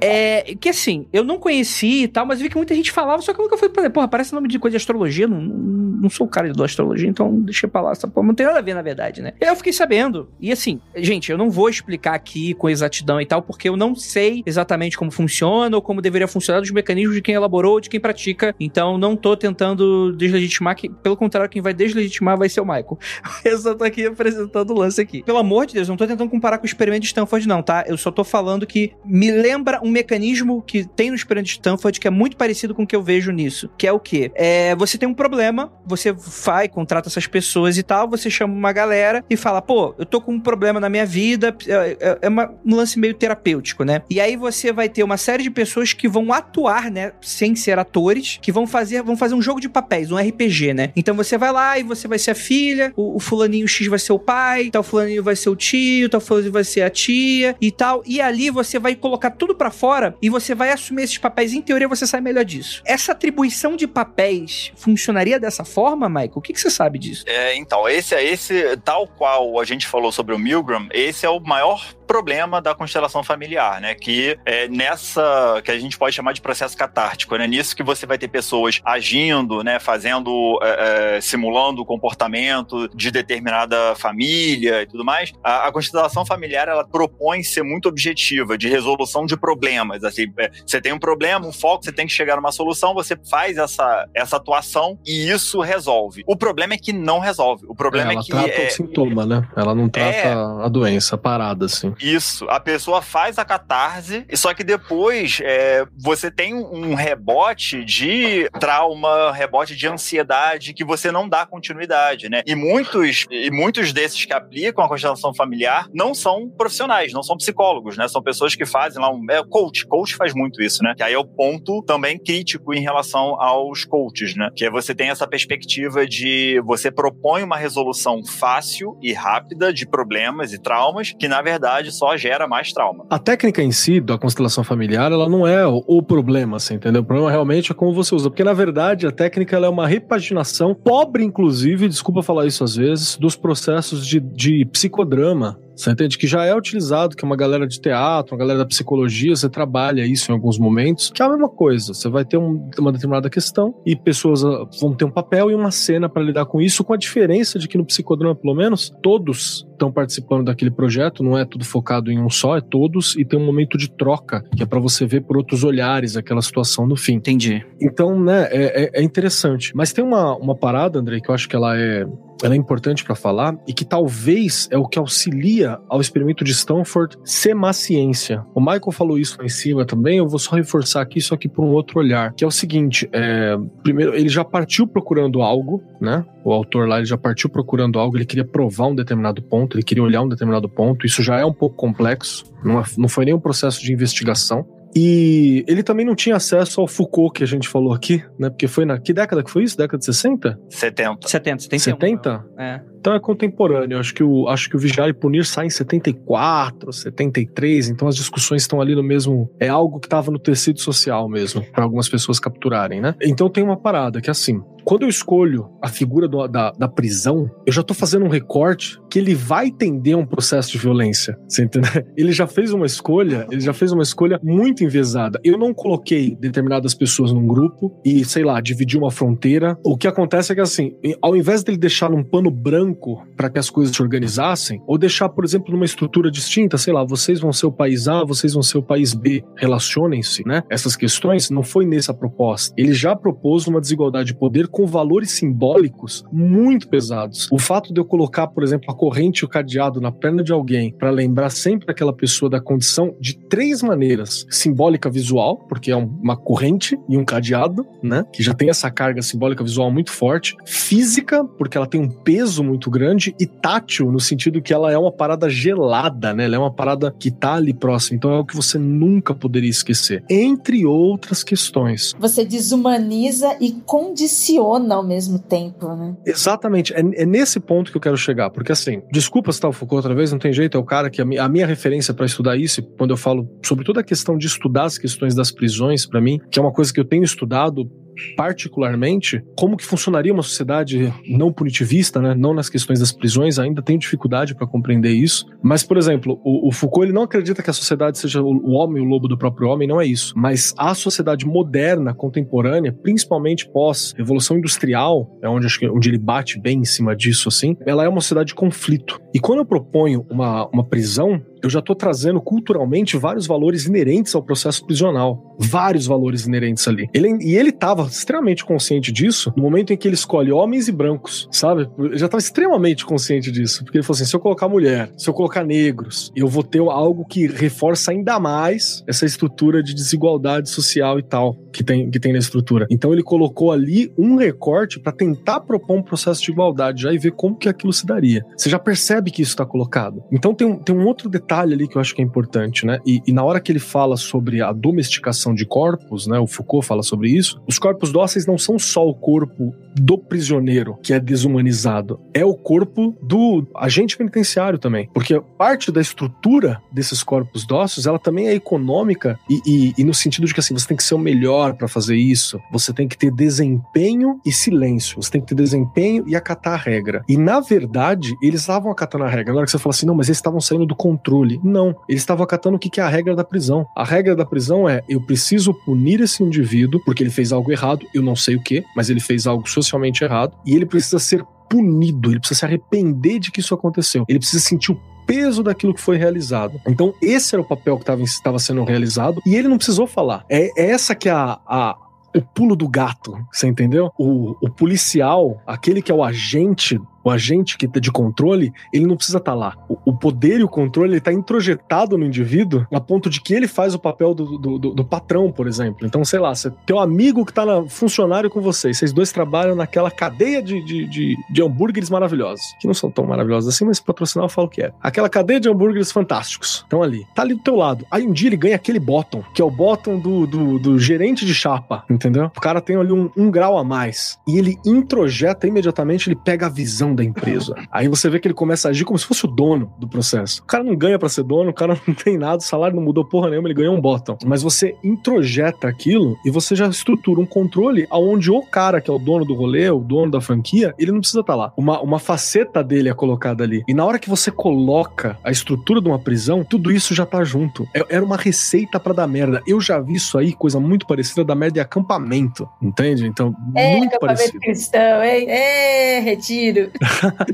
É, que assim, eu não conheci e tal, mas vi que muita gente falava, só que eu nunca fui pra porra, parece nome de coisa de astrologia, não, não sou o cara da astrologia, então deixa pra lá, essa porra não tem nada a ver, na verdade, né? Eu fiquei sabendo, e assim, gente, eu não vou explicar aqui com exatidão e tal, porque eu não sei exatamente como funciona ou como deveria funcionar os mecanismos de quem elaborou ou de quem pratica, então não tô tentando deslegitimar, que, pelo contrário, quem vai deslegitimar vai ser o Michael. Eu só tô aqui apresentando o lance aqui. Pelo amor de Deus, não tô tentando comparar com o experimento de Stanford, não, tá? Eu só tô falando que me lembra um mecanismo que tem no experimento de Stanford que é muito parecido com o que eu vejo nisso. Que é o quê? É, você tem um problema, você vai, contrata essas pessoas e tal, você chama uma galera e fala, pô, eu tô com um problema na minha vida, é, é, é uma, um lance meio terapêutico, né? E aí você vai ter uma série de pessoas que vão atuar, né, sem ser atores, que vão fazer, vão fazer um jogo de papéis, um RPG, né? Então você vai lá e você vai ser a filha, o, o fulaninho X vai ser o pai, tal fulaninho vai ser o tio, tal fulaninho vai ser a tia e tal, e ali você você vai colocar tudo pra fora e você vai assumir esses papéis. Em teoria, você sai melhor disso. Essa atribuição de papéis funcionaria dessa forma, Michael? O que, que você sabe disso? É, então, esse é esse, tal qual a gente falou sobre o Milgram, esse é o maior problema da constelação familiar, né? Que é nessa que a gente pode chamar de processo catártico, né? Nisso que você vai ter pessoas agindo, né? Fazendo, é, é, simulando o comportamento de determinada família e tudo mais. A, a, constelação familiar ela propõe ser muito objetiva, de resolução de problemas. Assim, é, você tem um problema, um foco, você tem que chegar numa solução, você faz essa, essa atuação e isso resolve. O problema é que não resolve. O problema é, ela é que trata é, o sintoma, né? Ela não trata É. a doença, a parada, assim. Isso, a pessoa faz a catarse, só que depois é, você tem um rebote de trauma, rebote de ansiedade que você não dá continuidade, né? E muitos, e muitos desses que aplicam a constelação familiar não são profissionais, não são psicólogos, né? São pessoas que fazem lá um é, coach, coach faz muito isso, né? Que aí é o ponto também crítico em relação aos coaches, né? Que é você tem essa perspectiva de você propõe uma resolução fácil e rápida de problemas e traumas que na verdade só gera mais trauma. A técnica em si da constelação familiar, ela não é o, o problema, assim, entendeu? O problema realmente é como você usa. Porque, na verdade, a técnica é uma repaginação, pobre, inclusive, desculpa falar isso às vezes, dos processos de, de psicodrama. Você entende? Que já é utilizado, que é uma galera de teatro, uma galera da psicologia, você trabalha isso em alguns momentos, que é a mesma coisa. Você vai ter um- uma determinada questão e pessoas ah, vão ter um papel e uma cena para lidar com isso, com a diferença de que no psicodrama, pelo menos, todos estão participando daquele projeto, não é tudo focado em um só, é todos, e tem um momento de troca, que é para você ver por outros olhares aquela situação no fim. Entendi. Então, né, é, é- é interessante. Mas tem uma, uma parada, Andrei, que eu acho que ela é, ela é importante para falar e que talvez é o que auxilia ao experimento de Stanford ser má ciência. O Michael falou isso lá em cima também, eu vou só reforçar aqui, só que por um outro olhar, que é o seguinte, é, primeiro, ele já partiu procurando algo, né? O autor lá, ele já partiu procurando algo, ele queria provar um determinado ponto, ele queria olhar um determinado ponto, isso já é um pouco complexo, não, é- não foi nem um processo de investigação. E ele também não tinha acesso ao Foucault que a gente falou aqui, né? Porque foi na. Que década que foi isso? Década de 60? 70. 70, 71. 70? É. Então é contemporâneo. Acho que o, acho que o Vigiar e Punir sai em 74, 73. Então as discussões estão ali no mesmo. É algo que estava no tecido social mesmo, para algumas pessoas capturarem, né? Então tem uma parada que é assim. Quando eu escolho a figura do- da, da prisão, eu já tô fazendo um recorte que ele vai tender a um processo de violência. Você entendeu? Ele já fez uma escolha, ele já fez uma escolha muito enviesada. Eu não coloquei determinadas pessoas num grupo e, sei lá, dividi uma fronteira. O que acontece é que, assim, ao invés dele deixar num pano branco para que as coisas se organizassem, ou deixar, por exemplo, numa estrutura distinta, sei lá, vocês vão ser o país A, vocês vão ser o país B, relacionem-se, né? Essas questões não foi nessa proposta. Ele já propôs uma desigualdade de poder com valores simbólicos muito pesados. O fato de eu colocar, por exemplo, a corrente e o cadeado na perna de alguém para lembrar sempre aquela pessoa da condição de três maneiras: simbólica visual, porque é um- uma corrente e um cadeado, né? Que já tem essa carga simbólica visual muito forte, física, porque ela tem um peso muito grande, e tátil, no sentido que ela é uma parada gelada, né? Ela é uma parada que tá ali próxima. Então é o que você nunca poderia esquecer. Entre outras questões. Você desumaniza e condiciona ao mesmo tempo, né? Exatamente, é, é nesse ponto que eu quero chegar, porque assim, desculpa citar o Foucault outra vez, não tem jeito, é o cara que a, a minha referência para estudar isso, quando eu falo sobre toda a questão de estudar as questões das prisões, para mim, que é uma coisa que eu tenho estudado particularmente, como que funcionaria uma sociedade não punitivista, né? Não nas questões das prisões, ainda tenho dificuldade para compreender isso. Mas, por exemplo, o, o Foucault ele não acredita que a sociedade seja o, o homem, o lobo do próprio homem, não é isso. Mas a sociedade moderna, contemporânea, principalmente pós Revolução Industrial, é onde acho que onde ele bate bem em cima disso, assim, ela é uma sociedade de conflito. E quando eu proponho uma, uma prisão, eu já estou trazendo culturalmente vários valores inerentes ao processo prisional. Vários valores inerentes ali. Ele, e ele estava extremamente consciente disso no momento em que ele escolhe homens e brancos, sabe? Ele já estava extremamente consciente disso. Porque ele falou assim: se eu colocar mulher, se eu colocar negros, eu vou ter algo que reforça ainda mais essa estrutura de desigualdade social e tal que tem, que tem na estrutura. Então ele colocou ali um recorte para tentar propor um processo de igualdade já e ver como que aquilo se daria. Você já percebe que isso está colocado. Então tem um, tem um outro detalhe detalhe ali que eu acho que é importante, né? E, e, na hora que ele fala sobre a domesticação de corpos, né? O Foucault fala sobre isso. Os corpos dóceis não são só o corpo do prisioneiro que é desumanizado, é o corpo do agente penitenciário também, porque parte da estrutura desses corpos dóceis ela também é econômica e, e, e no sentido de que assim você tem que ser o melhor para fazer isso, você tem que ter desempenho e silêncio, você tem que ter desempenho e acatar a regra. E na verdade eles estavam acatando a regra. Na hora que você fala assim, não, mas eles estavam saindo do controle. Não, eles estavam acatando o que é a regra da prisão. A regra da prisão é: eu preciso punir esse indivíduo porque ele fez algo errado, eu não sei o que, mas ele fez algo socialmente errado e ele precisa ser punido, ele precisa se arrepender de que isso aconteceu, ele precisa sentir o peso daquilo que foi realizado. Então, esse era o papel que estava sendo realizado e ele não precisou falar. É, é essa que é a, a o pulo do gato, você entendeu? O, o policial, aquele que é o agente o agente que tá de controle, ele não precisa estar tá lá. O, poder e o controle está introjetado no indivíduo a ponto de que ele faz o papel do, do, do, do patrão, por exemplo. Então, sei lá, você um amigo que está funcionário com você, vocês dois trabalham naquela cadeia de, de, de, de, hambúrgueres maravilhosos, que não são tão maravilhosos assim, mas patrocinal eu falo que é. Aquela cadeia de hambúrgueres fantásticos. Estão ali. Tá ali do teu lado. Aí um dia ele ganha aquele bottom, que é o bottom do, do, do gerente de chapa, entendeu? O cara tem ali um, um grau a mais. E ele introjeta imediatamente, ele pega a visão da empresa. Aí você vê que ele começa a agir como se fosse o dono do processo. O cara não ganha para ser dono, o cara não tem nada, o salário não mudou porra nenhuma, ele ganhou um bottom. Mas você introjeta aquilo e você já estrutura um controle aonde o cara que é o dono do rolê, o dono da franquia, ele não precisa estar tá lá. Uma, uma faceta dele é colocada ali. E na hora que você coloca a estrutura de uma prisão, tudo isso já tá junto. É, era uma receita para dar merda. Eu já vi isso aí, coisa muito parecida da merda de acampamento. Entende? Então, é, muito parecido. cristão, hein? É, retiro.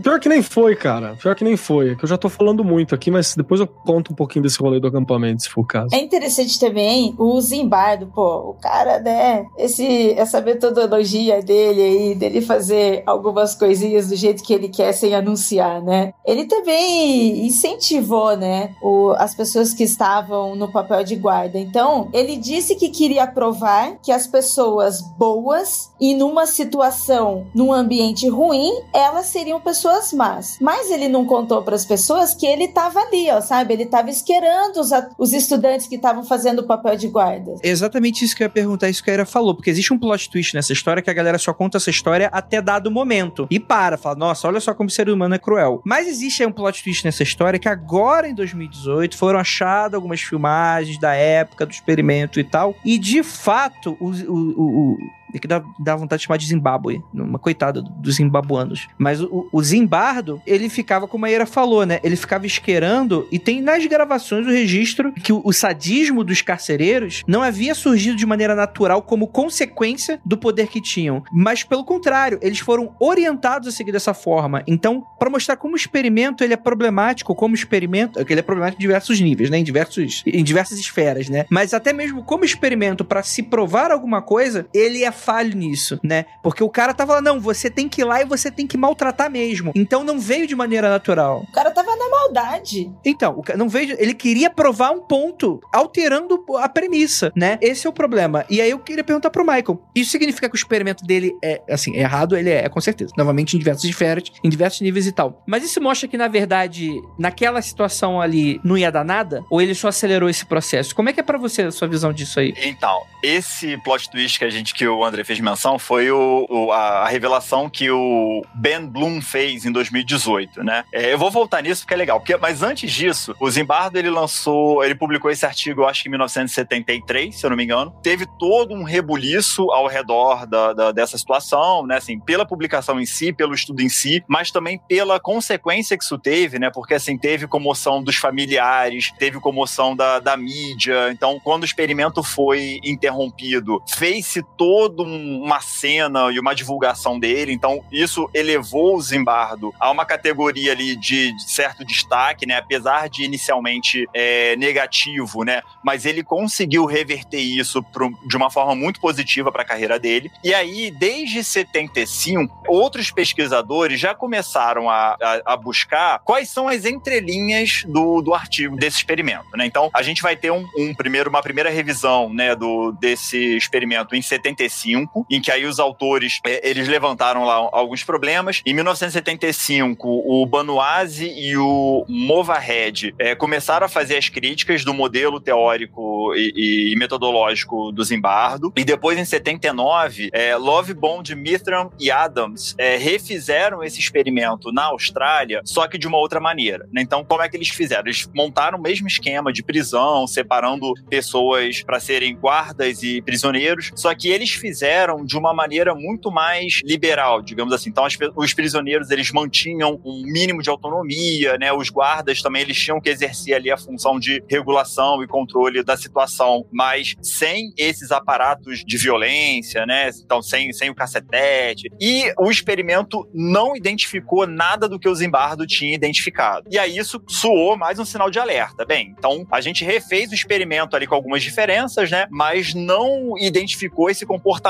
Pior que nem foi, cara. Pior que nem foi. É que eu já tô falando muito aqui, mas depois eu conto um pouquinho desse rolê do acampamento, se for o caso. É interessante também o Zimbardo, pô. O cara, né? Esse, essa metodologia dele aí, dele fazer algumas coisinhas do jeito que ele quer sem anunciar, né? Ele também incentivou, né? O, as pessoas que estavam no papel de guarda. Então, ele disse que queria provar que as pessoas boas e numa situação, num ambiente ruim, elas seriam pessoas más. Mas ele não contou para as pessoas que ele estava ali, ó, sabe? Ele estava esquerando os, os estudantes que estavam fazendo o papel de guarda. Exatamente isso que eu ia perguntar, isso que a Era falou, porque existe um plot twist nessa história que a galera só conta essa história até dado momento. E para, fala, nossa, olha só como o ser humano é cruel. Mas existe um plot twist nessa história que agora, em 2018, foram achadas algumas filmagens da época do experimento e tal. E de fato, o, o, o é que dá, dá vontade de chamar de Zimbábue, uma coitada dos zimbabuanos. Mas o, o Zimbardo, ele ficava, como a Ira falou, né? Ele ficava esquerando e tem nas gravações o registro que o, o sadismo dos carcereiros não havia surgido de maneira natural como consequência do poder que tinham, mas pelo contrário, eles foram orientados a seguir dessa forma. Então, para mostrar como o experimento ele é problemático, como experimento, ele é problemático em diversos níveis, né? Em diversos em diversas esferas, né? Mas até mesmo como experimento para se provar alguma coisa, ele é falho nisso, né? Porque o cara tava lá, não, você tem que ir lá e você tem que maltratar mesmo. Então não veio de maneira natural. O cara tava na maldade. Então, não veio, ele queria provar um ponto, alterando a premissa, né? Esse é o problema. E aí eu queria perguntar pro Michael, isso significa que o experimento dele é, assim, errado? Ele é, com certeza. Novamente, em diversas esferas, em diversos níveis e tal. Mas isso mostra que, na verdade, naquela situação ali, não ia dar nada? Ou ele só acelerou esse processo? Como é que é para você a sua visão disso aí? Então, esse plot twist que a gente, que o André fez menção foi o, o a, a, revelação que o Ben Bloom fez em 2018, né? É, eu vou voltar nisso porque é legal. Porque, mas antes disso, o Zimbardo ele lançou, ele publicou esse artigo, eu acho que em 1973, se eu não me engano. Teve todo um rebuliço ao redor da, da, dessa situação, né? Assim, pela publicação em si, pelo estudo em si, mas também pela consequência que isso teve, né? Porque assim, teve comoção dos familiares, teve comoção da, da mídia. Então, quando o experimento foi interrompido, fez-se todo um, uma cena e uma divulgação dele. Então, isso elevou o Zimbardo a uma categoria ali de, certo destaque, né? Apesar de inicialmente é, negativo, né? Mas ele conseguiu reverter isso pro, de uma forma muito positiva para a carreira dele. E aí, desde 75, outros pesquisadores já começaram a, a, a buscar quais são as entrelinhas do, do artigo desse experimento, né? Então, a gente vai ter um, um primeiro, uma primeira revisão, né, do, desse experimento em 75 1975, em que aí os autores é, eles levantaram lá alguns problemas. Em 1975, o Banuazzi e o Movahead é, começaram a fazer as críticas do modelo teórico e, e metodológico do Zimbardo. E depois, em 79, é, Love Bond, Mithram e Adams é, refizeram esse experimento na Austrália, só que de uma outra maneira. Né? Então, como é que eles fizeram? Eles montaram o mesmo esquema de prisão, separando pessoas para serem guardas e prisioneiros, só que eles fizeram de uma maneira muito mais liberal, digamos assim. Então, as, os prisioneiros eles mantinham um mínimo de autonomia, né? Os guardas também eles tinham que exercer ali a função de regulação e controle da situação, mas sem esses aparatos de violência, né? Então, sem, sem o cacetete. E o experimento não identificou nada do que o Zimbardo tinha identificado. E aí isso soou mais um sinal de alerta. Bem, então a gente refez o experimento ali com algumas diferenças, né? Mas não identificou esse comportamento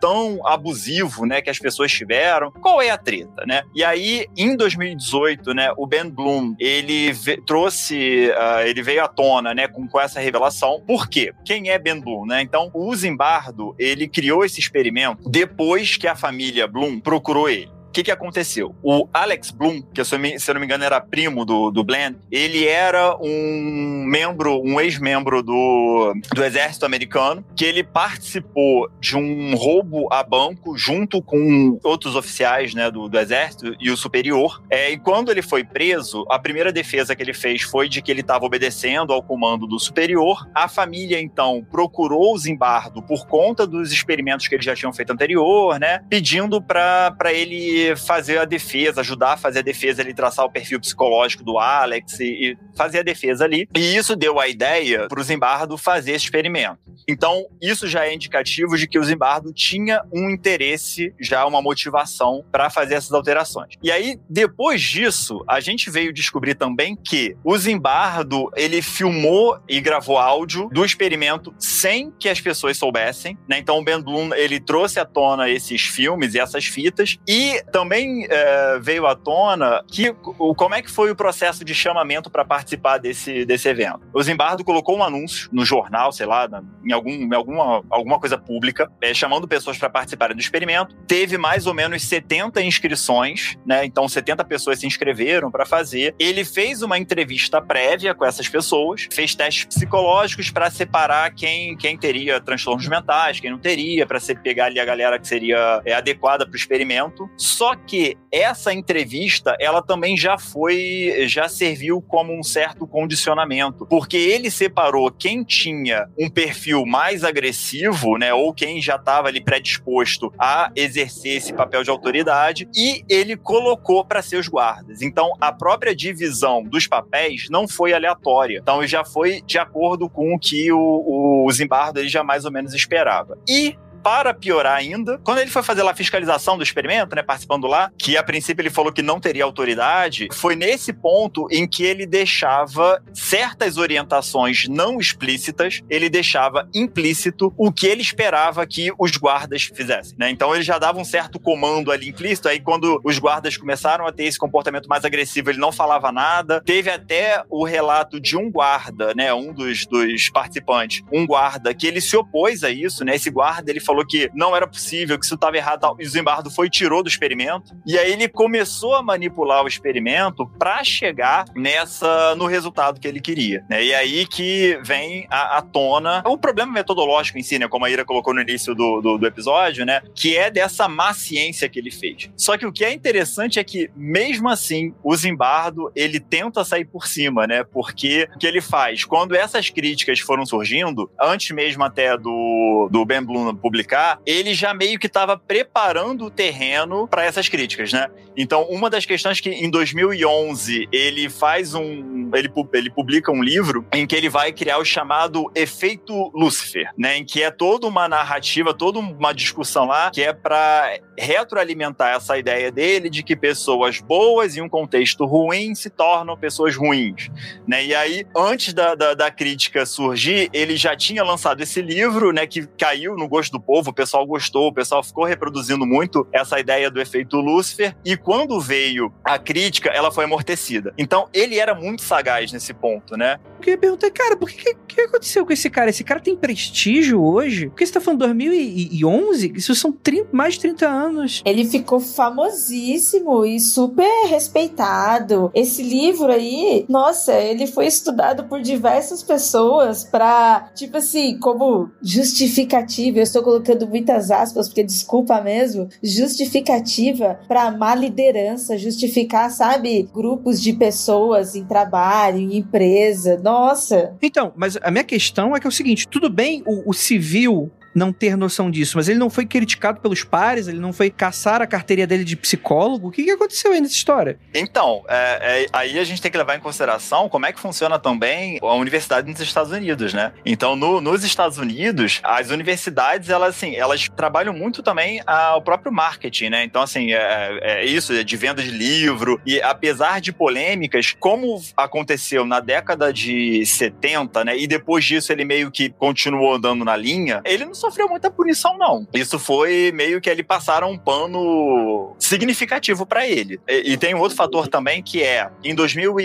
tão abusivo, né? Que as pessoas tiveram. Qual é a treta, né? E aí, em 2018, né? O Ben Bloom, ele trouxe, uh, ele veio à tona, né? Com, com essa revelação. Por quê? Quem é Ben Bloom, né? Então, o Zimbardo, ele criou esse experimento depois que a família Bloom procurou ele. O que, que aconteceu? O Alex Bloom, que se eu, não me engano era primo do, do Blend, ele era um membro, um ex-membro do, do exército americano, que ele participou de um roubo a banco junto com outros oficiais né, do, do exército e o superior. É, e quando ele foi preso, a primeira defesa que ele fez foi de que ele estava obedecendo ao comando do superior. A família, então, procurou o Zimbardo por conta dos experimentos que eles já tinham feito anterior, né? Pedindo para ele fazer a defesa, ajudar a fazer a defesa ali, traçar o perfil psicológico do Alex e, e fazer a defesa ali. E isso deu a ideia para o Zimbardo fazer esse experimento. Então, isso já é indicativo de que o Zimbardo tinha um interesse, já uma motivação para fazer essas alterações. E aí, depois disso, a gente veio descobrir também que o Zimbardo, ele filmou e gravou áudio do experimento sem que as pessoas soubessem, né? Então, o Ben Bloom, ele trouxe à tona esses filmes e essas fitas e também é, veio à tona que o, como é que foi o processo de chamamento para participar desse, desse evento. O Zimbardo colocou um anúncio no jornal, sei lá, em, algum, em alguma, alguma coisa pública, é, chamando pessoas para participarem do experimento. Teve mais ou menos 70 inscrições, né? Então 70 pessoas se inscreveram para fazer. Ele fez uma entrevista prévia com essas pessoas, fez testes psicológicos para separar quem, quem teria transtornos mentais, quem não teria, para pegar ali a galera que seria é, adequada para o experimento. Só que essa entrevista, ela também já foi, já serviu como um certo condicionamento, porque ele separou quem tinha um perfil mais agressivo, né, ou quem já estava ali predisposto a exercer esse papel de autoridade, e ele colocou para seus guardas. Então, a própria divisão dos papéis não foi aleatória. Então, já foi de acordo com o que o, o Zimbardo ele já mais ou menos esperava. E para piorar ainda, quando ele foi fazer lá a fiscalização do experimento, né, participando lá, que a princípio ele falou que não teria autoridade, foi nesse ponto em que ele deixava certas orientações não explícitas, ele deixava implícito o que ele esperava que os guardas fizessem, né? Então ele já dava um certo comando ali implícito, aí quando os guardas começaram a ter esse comportamento mais agressivo, ele não falava nada. Teve até o relato de um guarda, né, um dos, dos participantes, um guarda que ele se opôs a isso, né? Esse guarda ele falou que não era possível, que isso estava errado. E o Zimbardo foi e tirou do experimento. E aí ele começou a manipular o experimento para chegar nessa no resultado que ele queria. Né? E aí que vem à, tona o problema metodológico em si, né? Como a Ira colocou no início do, do, do episódio, né? Que é dessa má ciência que ele fez. Só que o que é interessante é que, mesmo assim, o Zimbardo ele tenta sair por cima, né? Porque o que ele faz? Quando essas críticas foram surgindo, antes mesmo até do, do Ben Bloom publicar publicar, ele já meio que estava preparando o terreno para essas críticas, né? Então, uma das questões que em 2011 ele faz um. Ele, ele publica um livro em que ele vai criar o chamado efeito Lúcifer, né? Em que é toda uma narrativa, toda uma discussão lá que é para retroalimentar essa ideia dele de que pessoas boas em um contexto ruim se tornam pessoas ruins, né? E aí, antes da, da, da crítica surgir, ele já tinha lançado esse livro, né? Que caiu no gosto do povo, o pessoal gostou, o pessoal ficou reproduzindo muito essa ideia do efeito Lúcifer, e quando veio a crítica, ela foi amortecida. Então, ele era muito sagaz nesse ponto, né? Eu queria perguntar, cara, por que, que aconteceu com esse cara? Esse cara tem prestígio hoje? Porque você tá falando 2011? Isso são 30, mais de 30 anos. Ele ficou famosíssimo e super respeitado. Esse livro aí, nossa, ele foi estudado por diversas pessoas pra, tipo assim, como justificativa. Eu estou colocando muitas aspas, porque desculpa mesmo. Justificativa pra má liderança, justificar, sabe, grupos de pessoas em trabalho, em empresa. Nossa. Então, mas a minha questão é que é o seguinte: tudo bem o, o civil não ter noção disso, mas ele não foi criticado pelos pares, ele não foi caçar a carteirinha dele de psicólogo. O que, que aconteceu aí nessa história? Então, é, é, aí a gente tem que levar em consideração como é que funciona também a universidade nos Estados Unidos, né? Então, no, nos Estados Unidos, as universidades, elas, assim, elas trabalham muito também o próprio marketing, né? Então, assim, é, é isso, é de venda de livro, e apesar de polêmicas, como aconteceu na década de 70, né? E depois disso ele meio que continuou andando na linha, ele não sofreu muita punição, não. Isso foi meio que ele passaram um pano significativo para ele. E, e, tem um outro fator também que é, em 2000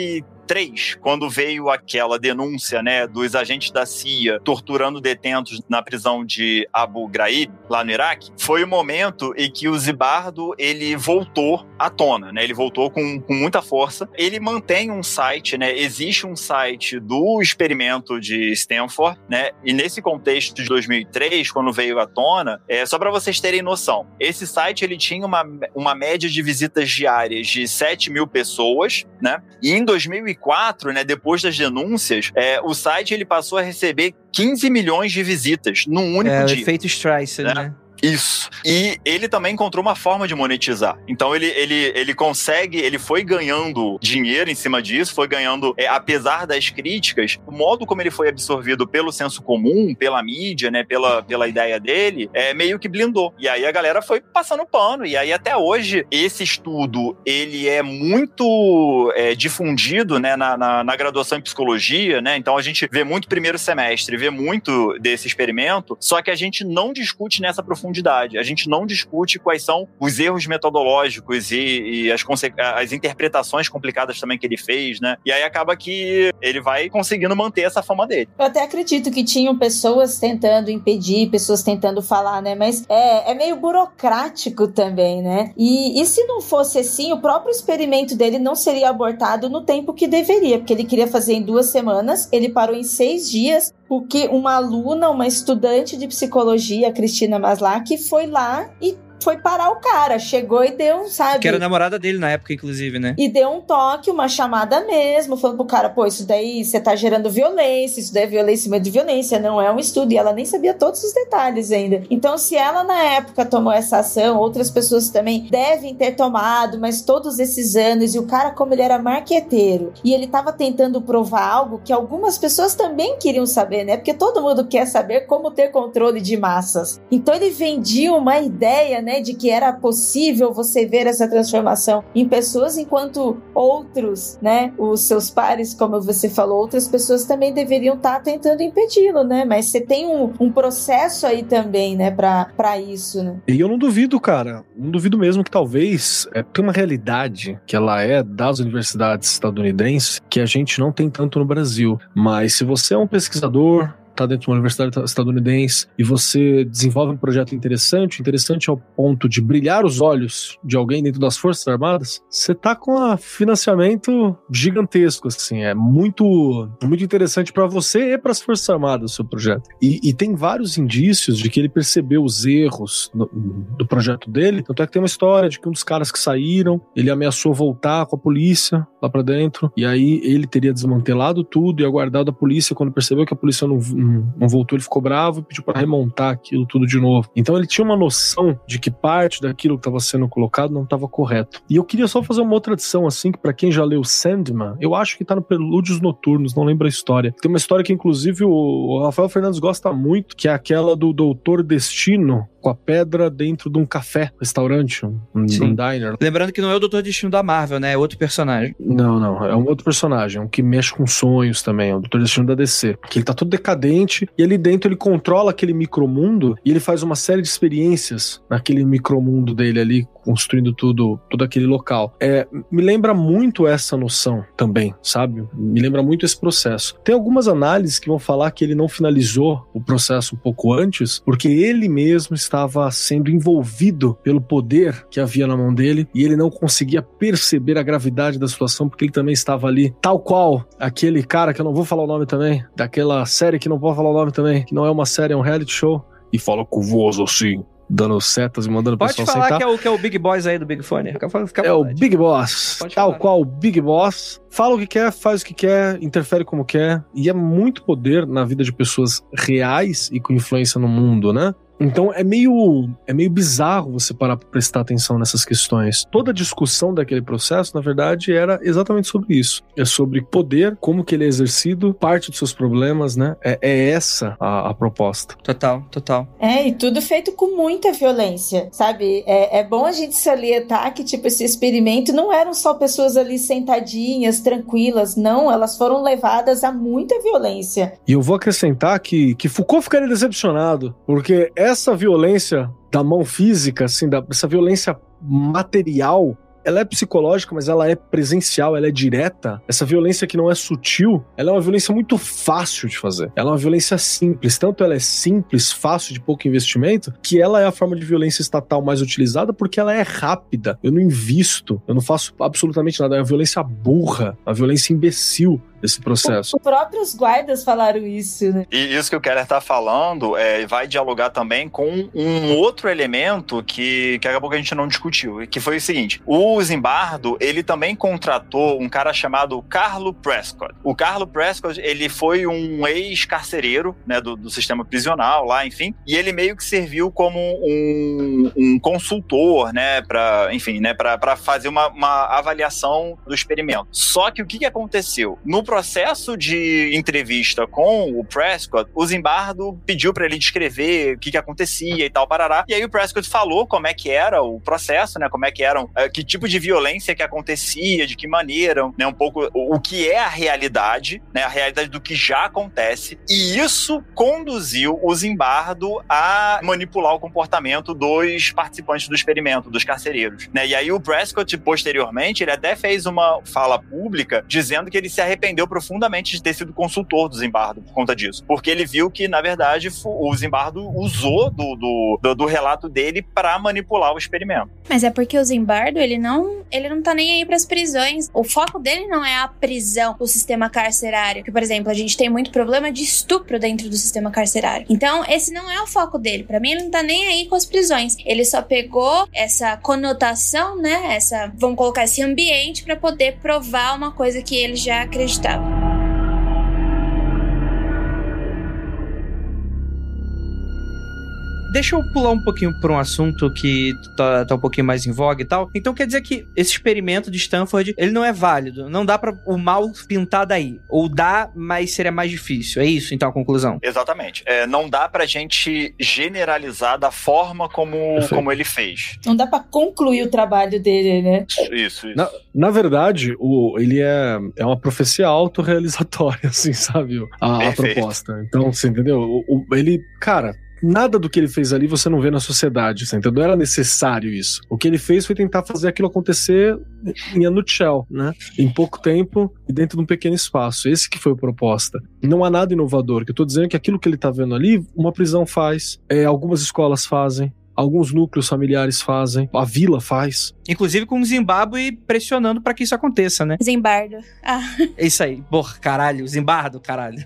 2003, quando veio aquela denúncia, né, dos agentes da CIA torturando detentos na prisão de Abu Ghraib, lá no Iraque, foi o momento em que o Zibardo, ele voltou à tona, né, ele voltou com, com muita força. Ele mantém um site, né, existe um site do experimento de Stanford, né, e nesse contexto de 2003, quando veio à tona, é só para vocês terem noção, esse site ele tinha uma, uma média de visitas diárias de 7 mil pessoas, né, e em 2004 2004, né, depois das denúncias, é, o site ele passou a receber 15 milhões de visitas num único é, dia. O efeito Streisand, né? né? Isso. E ele também encontrou uma forma de monetizar. Então ele, ele, ele consegue, ele foi ganhando dinheiro em cima disso, foi ganhando, é, apesar das críticas, o modo como ele foi absorvido pelo senso comum, pela mídia, né, pela, pela ideia dele, é meio que blindou. E aí a galera foi passando pano. E aí até hoje, esse estudo, ele é muito é, difundido, né, na, na, na graduação em psicologia, né? Então a gente vê muito primeiro semestre, vê muito desse experimento, só que a gente não discute nessa profundidade profundidade. A gente não discute quais são os erros metodológicos e, e as, as interpretações complicadas também que ele fez, né? E aí acaba que ele vai conseguindo manter essa fama dele. Eu até acredito que tinham pessoas tentando impedir, pessoas tentando falar, né? Mas é, é meio burocrático também, né? E, e se não fosse assim, o próprio experimento dele não seria abortado no tempo que deveria, porque ele queria fazer em duas semanas, ele parou em seis dias, porque uma aluna, uma estudante de psicologia, Cristina Maslach, foi lá e foi parar o cara. Chegou e deu, sabe? Que era namorada dele na época, inclusive, né? E deu um toque, uma chamada mesmo, falando pro cara, pô, isso daí você tá gerando violência, isso daí é violência em cima de violência, não é um estudo. E ela nem sabia todos os detalhes ainda. Então, se ela na época tomou essa ação, outras pessoas também devem ter tomado, mas todos esses anos, e o cara, como ele era marqueteiro, e ele tava tentando provar algo que algumas pessoas também queriam saber, né? Porque todo mundo quer saber como ter controle de massas. Então, ele vendia uma ideia, né, de que era possível você ver essa transformação em pessoas, enquanto outros, né, os seus pares, como você falou, outras pessoas também deveriam estar tá tentando impedi-lo, né? Mas você tem um, um processo aí também, né, para isso, né? E eu não duvido, cara, não duvido mesmo que talvez é, tem uma realidade que ela é das universidades estadunidenses que a gente não tem tanto no Brasil. Mas se você é um pesquisador, está dentro de uma universidade estadunidense e você desenvolve um projeto interessante, interessante ao ponto de brilhar os olhos de alguém dentro das Forças Armadas, você está com um financiamento gigantesco, assim, é muito, muito interessante para você e para as Forças Armadas o seu projeto. E, e, tem vários indícios de que ele percebeu os erros no, do projeto dele, tanto é que tem uma história de que um dos caras que saíram, ele ameaçou voltar com a polícia lá para dentro, e aí ele teria desmantelado tudo e aguardado a polícia quando percebeu que a polícia não não, voltou, ele ficou bravo e pediu para remontar aquilo tudo de novo. Então ele tinha uma noção de que parte daquilo que estava sendo colocado não estava correto. E eu queria só fazer uma outra adição, assim, que para quem já leu Sandman, eu acho que tá no Prelúdios Noturnos, não lembro a história. Tem uma história que, inclusive, o Rafael Fernandes gosta muito, que é aquela do Doutor Destino, com a pedra dentro de um café, restaurante, um, um diner. Lembrando que não é o Doutor Destino da Marvel, né? É outro personagem. Não, não. É um outro personagem, um que mexe com sonhos também. É o Doutor Destino da DC. Que ele tá todo decadente ambiente e ali dentro ele controla aquele micromundo e ele faz uma série de experiências naquele micromundo dele ali, construindo tudo, todo aquele local. É, me lembra muito essa noção também, sabe? Me lembra muito esse processo. Tem algumas análises que vão falar que ele não finalizou o processo um pouco antes, porque ele mesmo estava sendo envolvido pelo poder que havia na mão dele e ele não conseguia perceber a gravidade da situação porque ele também estava ali, tal qual aquele cara que eu não vou falar o nome também, daquela série que não vou falar o nome também, que não é uma série, é um reality show e fala com voz assim dando setas e mandando Pode pessoal falar sentar. que é, o, que é o Big Boss aí do Big Fone. Fica, fica à É o. Big Boss, Pode tal falar. qual o Big Boss. Fala o que quer, faz o que quer, interfere como quer. E é muito poder na vida de pessoas reais e com influência no mundo, né? Então é meio, é meio bizarro você parar para prestar atenção nessas questões. Toda a discussão daquele processo, na verdade, era exatamente sobre isso. É sobre poder, como que ele é exercido, parte dos seus problemas, né? É, é essa a, a proposta. Total, total. É, e tudo feito com muita violência, sabe? É, é bom a gente salientar que, tipo, esse experimento não eram só pessoas ali sentadinhas, tranquilas, não, elas foram levadas a muita violência. E eu vou acrescentar que, que Foucault ficaria decepcionado, porque essa violência da mão física, assim, da, essa violência material, ela é psicológica, mas ela é presencial, ela é direta. Essa violência que não é sutil, ela é uma violência muito fácil de fazer. Ela é uma violência simples, tanto ela é simples, fácil, de pouco investimento, que ela é a forma de violência estatal mais utilizada porque ela é rápida. Eu não invisto, eu não faço absolutamente nada. É uma violência burra, uma violência imbecil desse processo. Os próprios guardas falaram isso, né? E isso que o Keller tá falando é, vai dialogar também com um outro elemento que, que acabou que a gente não discutiu, que foi o seguinte: o Zimbardo, ele também contratou um cara chamado Carlo Prescott. O Carlo Prescott, ele foi um ex-carcereiro, né, do, do sistema prisional lá, enfim, e ele meio que serviu como um, um consultor, né, para, enfim, né, para fazer uma, uma avaliação do experimento. Só que o que, que aconteceu? No processo de entrevista com o Prescott, o Zimbardo pediu para ele descrever o que, que acontecia e tal, parará. E aí o Prescott falou como é que era o processo, né? Como é que eram, eh, que tipo de violência que acontecia, de que maneira, né? Um pouco o, o que é a realidade, né? A realidade do que já acontece. E isso conduziu o Zimbardo a manipular o comportamento dos participantes do experimento, dos carcereiros, né? E aí o Prescott, posteriormente, ele até fez uma fala pública dizendo que ele se arrependeu profundamente de ter sido consultor do Zimbardo por conta disso. Porque ele viu que, na verdade, o Zimbardo usou do, do, do, do relato dele para manipular o experimento. Mas é porque o Zimbardo, ele não, ele não tá nem aí pras prisões. O foco dele não é a prisão, o sistema carcerário. Que, por exemplo, a gente tem muito problema de estupro dentro do sistema carcerário. Então, esse não é o foco dele. Pra mim, ele não tá nem aí com as prisões. Ele só pegou essa conotação, né? Essa, vamos colocar esse ambiente pra poder provar uma coisa que ele já step. Deixa eu pular um pouquinho por um assunto que tá, tá um pouquinho mais em voga e tal. Então quer dizer que esse experimento de Stanford, ele não é válido. Não dá para o mal pintar daí. Ou dá, mas seria mais difícil. É isso, então, a conclusão? Exatamente. É, não dá pra gente generalizar da forma como, Perfeito. como ele fez. Não dá pra concluir o trabalho dele, né? Isso, isso. Na, na verdade, o, ele é, é uma profecia autorrealizatória, assim, sabe? A, a proposta. Então, você entendeu? O, o- ele, cara, nada do que ele fez ali você não vê na sociedade, você entendeu? Não era necessário isso. O que ele fez foi tentar fazer aquilo acontecer em a nutshell, né? Em pouco tempo e dentro de um pequeno espaço. Esse que foi a proposta. Não há nada inovador. Que eu tô dizendo que aquilo que ele tá vendo ali, uma prisão faz, é, algumas escolas fazem. Alguns núcleos familiares fazem, a vila faz. Inclusive com o Zimbábue pressionando para que isso aconteça, né? Zimbardo. Ah, É isso aí. Porra, caralho. Zimbardo, caralho.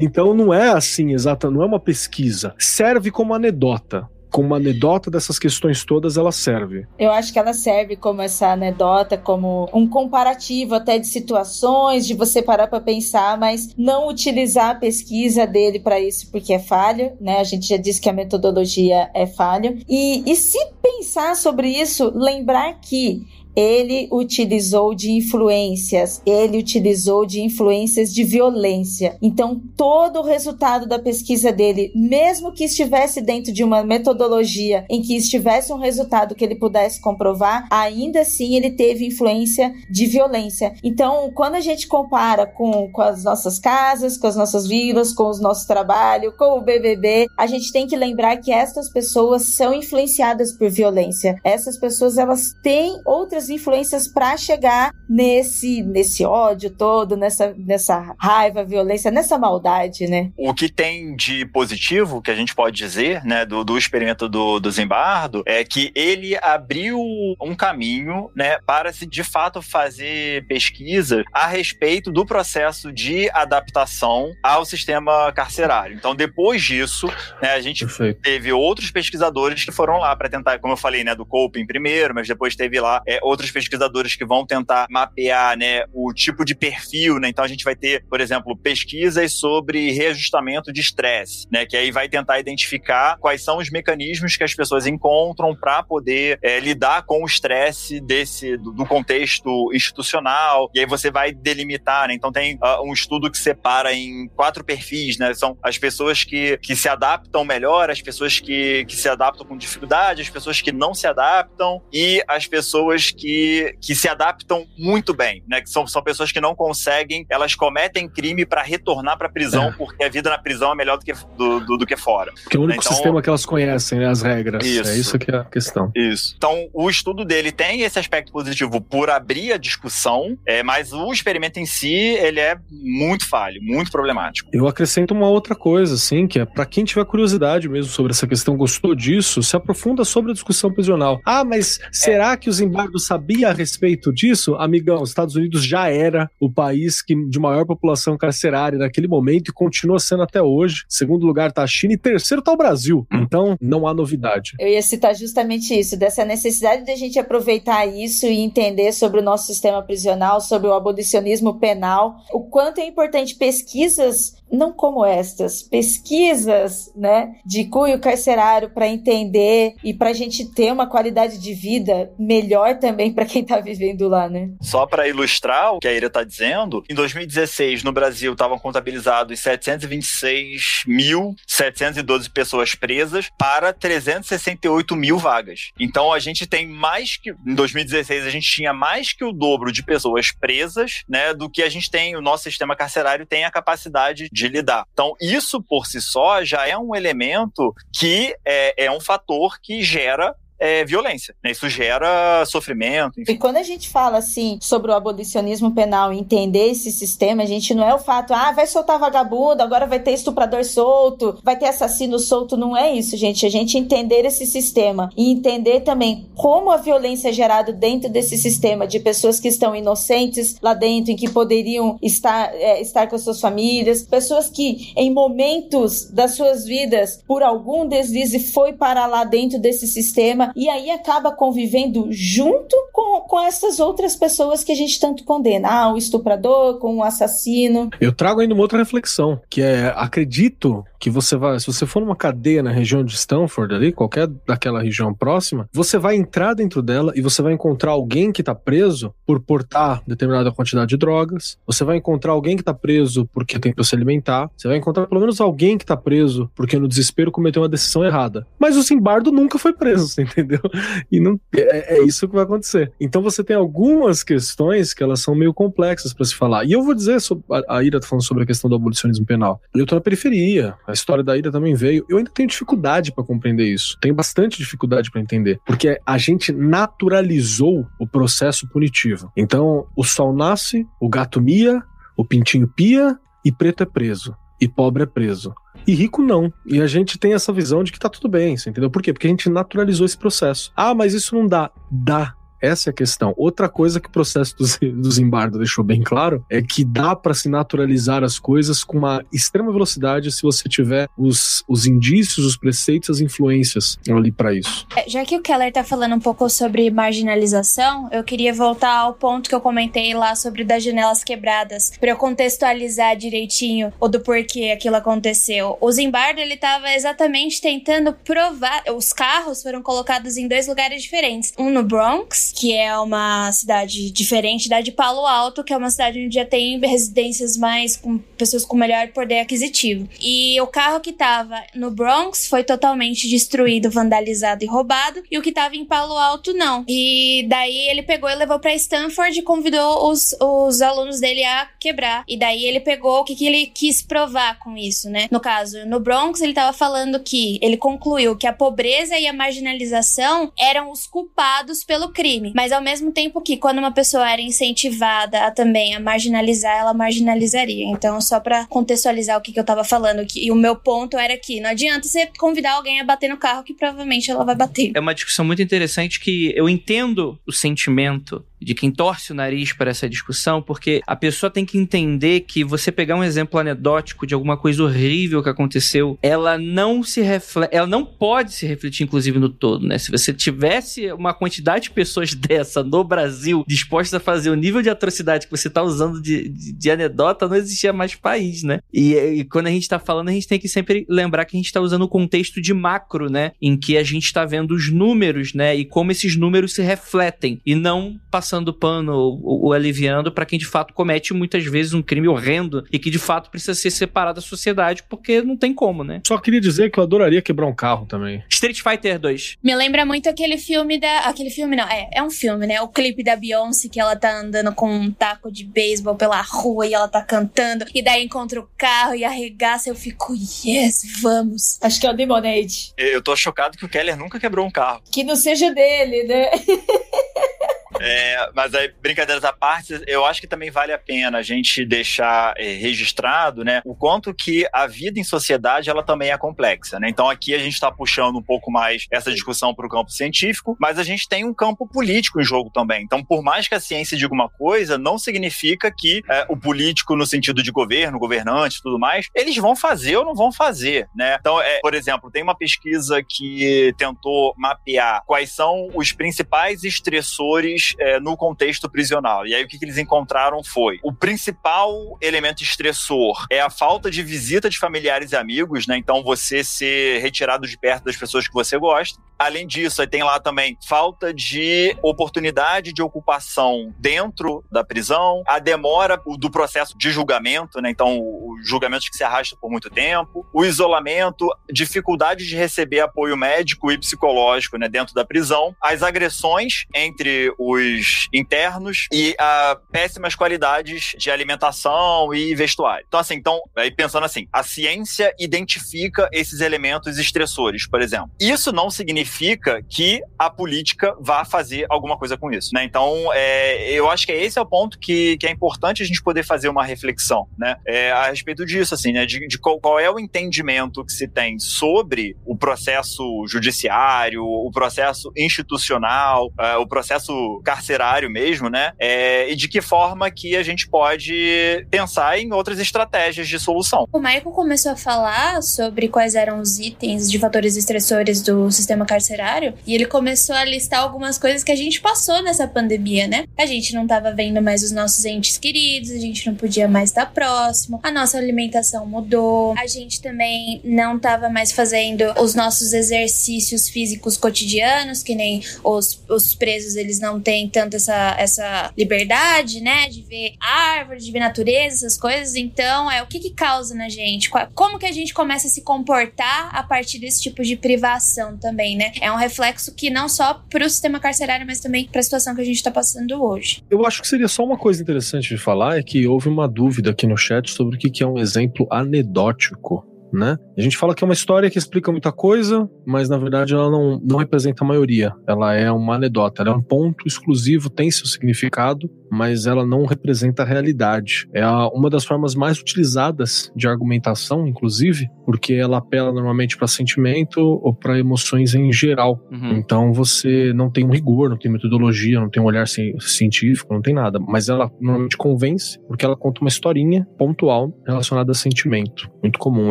Então não é assim, exata, não é uma pesquisa. Serve como anedota. Como uma anedota dessas questões todas, ela serve. Eu acho que ela serve como essa anedota, como um comparativo até de situações, de você parar pra pensar, mas não utilizar a pesquisa dele pra isso porque é falha, né? A gente já disse que a metodologia é falha. E, e se pensar sobre isso, lembrar que ele utilizou de influências, ele utilizou de influências de violência. Então, todo o resultado da pesquisa dele, mesmo que estivesse dentro de uma metodologia em que estivesse um resultado que ele pudesse comprovar, ainda assim ele teve influência de violência. Então, quando a gente compara com, com as nossas casas, com as nossas vilas, com os nossos trabalhos, com o BBB, a gente tem que lembrar que essas pessoas são influenciadas por violência. Essas pessoas elas têm outras influências para chegar nesse nesse ódio todo, nessa nessa raiva, violência, nessa maldade, né? O que tem de positivo que a gente pode dizer, né, do, do experimento do, do Zimbardo é que ele abriu um caminho, né, para se de fato fazer pesquisa a respeito do processo de adaptação ao sistema carcerário. Então, depois disso, né, a gente Perfeito. teve outros pesquisadores que foram lá para tentar, como eu falei, né, do Coping primeiro, mas depois teve lá é, outros pesquisadores que vão tentar mapear, né, o tipo de perfil, né? Então a gente vai ter, por exemplo, pesquisas sobre reajustamento de estresse, né, que aí vai tentar identificar quais são os mecanismos que as pessoas encontram para poder é, lidar com o estresse desse do, do, contexto institucional. E aí você vai delimitar, né? Então tem uh, um estudo que separa em quatro perfis, né? São as pessoas que, que se adaptam melhor, as pessoas que, que se adaptam com dificuldade, as pessoas que não se adaptam e as pessoas que, que se adaptam muito bem, né? Que são, são pessoas que não conseguem, elas cometem crime para retornar para prisão, é. porque a vida na prisão é melhor do que, do, do, do que fora. Que é o único então, sistema que elas conhecem, né? As regras. É isso. É isso que é a questão. Isso. Então, o estudo dele tem esse aspecto positivo por abrir a discussão, é, mas o experimento em si, ele é muito falho, muito problemático. Eu acrescento uma outra coisa, assim, que é para quem tiver curiosidade mesmo sobre essa questão, gostou disso, se aprofunda sobre a discussão prisional. Ah, mas será que os embargos sabia a respeito disso? Amigão, os Estados Unidos já era o país que, de maior população carcerária naquele momento e continua sendo até hoje. Segundo lugar tá a China e terceiro tá o Brasil. Hum. Então, não há novidade. Eu ia citar justamente isso, dessa necessidade de a gente aproveitar isso e entender sobre o nosso sistema prisional, sobre o abolicionismo penal, o quanto é importante pesquisas não como estas, pesquisas, né, de cunho carcerário para entender e para a gente ter uma qualidade de vida melhor também para quem está vivendo lá, né? Só para ilustrar o que a Ira está dizendo, em 2016 no Brasil estavam contabilizados 726.712 pessoas presas para 368 mil vagas. Então a gente tem mais que em 2016 a gente tinha mais que o dobro de pessoas presas, né, do que a gente tem o nosso sistema carcerário tem a capacidade de lidar. Então, isso por si só já é um elemento que é, é um fator que gera é, violência. Né? Isso gera sofrimento. Enfim. E quando a gente fala assim sobre o abolicionismo penal e entender esse sistema, a gente não é o fato, ah, vai soltar vagabundo, agora vai ter estuprador solto, vai ter assassino solto. Não é isso, gente. A gente entender esse sistema e entender também como a violência é gerada dentro desse sistema de pessoas que estão inocentes lá dentro, em que poderiam estar, é, estar com as suas famílias, pessoas que em momentos das suas vidas, por algum deslize, foi para lá dentro desse sistema e aí acaba convivendo junto com, com essas outras pessoas que a gente tanto condena. Ah, o estuprador com o assassino. Eu trago ainda uma outra reflexão, que é, acredito que você vai, se você for numa cadeia na região de Stanford ali, qualquer daquela região próxima, você vai entrar dentro dela e você vai encontrar alguém que está preso por portar determinada quantidade de drogas, você vai encontrar alguém que está preso porque tentou se alimentar, você vai encontrar pelo menos alguém que está preso porque no desespero cometeu uma decisão errada. Mas o Simbardo nunca foi preso, você entendeu? E não é, é isso que vai acontecer. Então você tem algumas questões que elas são meio complexas para se falar. E eu vou dizer, sobre, a Ira tá falando sobre a questão do abolicionismo penal. Eu tô na periferia, a história da Ira também veio. Eu ainda tenho dificuldade para compreender isso. Tenho bastante dificuldade para entender, porque a gente naturalizou o processo punitivo. Então, o sol nasce, o gato mia, o pintinho pia e preto é preso e pobre é preso. E rico não. E a gente tem essa visão de que tá tudo bem, você entendeu? Por quê? Porque a gente naturalizou esse processo. Ah, mas isso não dá. Dá. Essa é a questão. Outra coisa que o processo do, do Zimbardo deixou bem claro é que dá para se naturalizar as coisas com uma extrema velocidade se você tiver os, os indícios, os preceitos, as influências ali para isso. É, já que o Keller tá falando um pouco sobre marginalização, eu queria voltar ao ponto que eu comentei lá sobre das janelas quebradas, para eu contextualizar direitinho o do porquê aquilo aconteceu. O Zimbardo ele tava exatamente tentando provar, os carros foram colocados em dois lugares diferentes, um no Bronx que é uma cidade diferente da de Palo Alto, que é uma cidade onde já tem residências mais com pessoas com melhor poder aquisitivo. E o carro que tava no Bronx foi totalmente destruído, vandalizado e roubado, e o que tava em Palo Alto não. E daí ele pegou e levou para Stanford e convidou os, os alunos dele a quebrar. E daí ele pegou o que, que ele quis provar com isso, né? No caso, no Bronx ele tava falando que ele concluiu que a pobreza e a marginalização eram os culpados pelo crime, mas ao mesmo tempo que quando uma pessoa era incentivada a também a marginalizar, ela marginalizaria. Então, só para contextualizar o que, que eu tava falando, que, e o meu ponto era que não adianta você convidar alguém a bater no carro que provavelmente ela vai bater. É uma discussão muito interessante que eu entendo o sentimento de quem torce o nariz para essa discussão, porque a pessoa tem que entender que você pegar um exemplo anedótico de alguma coisa horrível que aconteceu, ela não se reflete, ela não pode se refletir inclusive no todo, né? Se você tivesse uma quantidade de pessoas dessa no Brasil dispostas a fazer o nível de atrocidade que você está usando de, de, de, anedota, não existia mais país, né? E, e quando a gente está falando, a gente tem que sempre lembrar que a gente está usando o contexto de macro, né? Em que a gente está vendo os números, né? E como esses números se refletem e não passando passando pano ou, ou aliviando para quem de fato comete muitas vezes um crime horrendo e que de fato precisa ser separado da sociedade porque não tem como, né? Só queria dizer que eu adoraria quebrar um carro também. Street Fighter 2. Me lembra muito aquele filme da. Aquele filme não, é, é um filme, né? O clipe da Beyoncé que ela tá andando com um taco de beisebol pela rua e ela tá cantando. E daí encontra o carro e arregaça. Eu fico, yes, vamos. Acho que é o Demonade. Eu tô chocado que o Keller nunca quebrou um carro. Que não seja dele, né? É, mas aí, brincadeiras à parte, eu acho que também vale a pena a gente deixar é, registrado, né, o quanto que a vida em sociedade ela também é complexa, né? Então aqui a gente está puxando um pouco mais essa discussão para o campo científico, mas a gente tem um campo político em jogo também. Então, por mais que a ciência diga uma coisa, não significa que é, o político, no sentido de governo, governante, tudo mais, eles vão fazer ou não vão fazer, né? Então, é, por exemplo, tem uma pesquisa que tentou mapear quais são os principais estressores é, no contexto prisional. E aí o que, que eles encontraram foi o principal elemento estressor é a falta de visita de familiares e amigos, né? Então você ser retirado de perto das pessoas que você gosta. Além disso, aí tem lá também falta de oportunidade de ocupação dentro da prisão, a demora do processo de julgamento, né? Então, os julgamentos que se arrastam por muito tempo, o isolamento, dificuldade de receber apoio médico e psicológico, né, dentro da prisão, as agressões entre os internos e a péssimas qualidades de alimentação e vestuário. Então, assim, então, aí pensando assim, a ciência identifica esses elementos estressores, por exemplo. Isso não significa significa que a política vá fazer alguma coisa com isso, né? Então, é, eu acho que esse é o ponto que, que é importante a gente poder fazer uma reflexão, né? É, a respeito disso, assim, né? De, de qual, qual, é o entendimento que se tem sobre o processo judiciário, o processo institucional, uh, o processo carcerário mesmo, né? É, e de que forma que a gente pode pensar em outras estratégias de solução. O Michael começou a falar sobre quais eram os itens de fatores estressores do sistema carcerário carcerário e ele começou a listar algumas coisas que a gente passou nessa pandemia, né? A gente não tava vendo mais os nossos entes queridos, a gente não podia mais estar próximo, a nossa alimentação mudou, a gente também não tava mais fazendo os nossos exercícios físicos cotidianos, que nem os, os presos eles não têm tanto essa, essa liberdade, né? De ver árvores, de ver natureza, essas coisas. Então, é o que que causa na gente? Como que a gente começa a se comportar a partir desse tipo de privação também, né? Né? É um reflexo que não só para o sistema carcerário, mas também para a situação que a gente está passando hoje. Eu acho que seria só uma coisa interessante de falar é que houve uma dúvida aqui no chat sobre o que é um exemplo anedótico né? A gente fala que é uma história que explica muita coisa, mas na verdade ela não, não representa a maioria. Ela é uma anedota, ela é um ponto exclusivo, tem seu significado, mas ela não representa a realidade. É uma das formas mais utilizadas de argumentação, inclusive, porque ela apela normalmente para sentimento ou para emoções em geral. Uhum. Então você não tem um rigor, não tem metodologia, não tem um olhar científico, não tem nada. Mas ela normalmente convence porque ela conta uma historinha pontual relacionada a sentimento. Muito comum,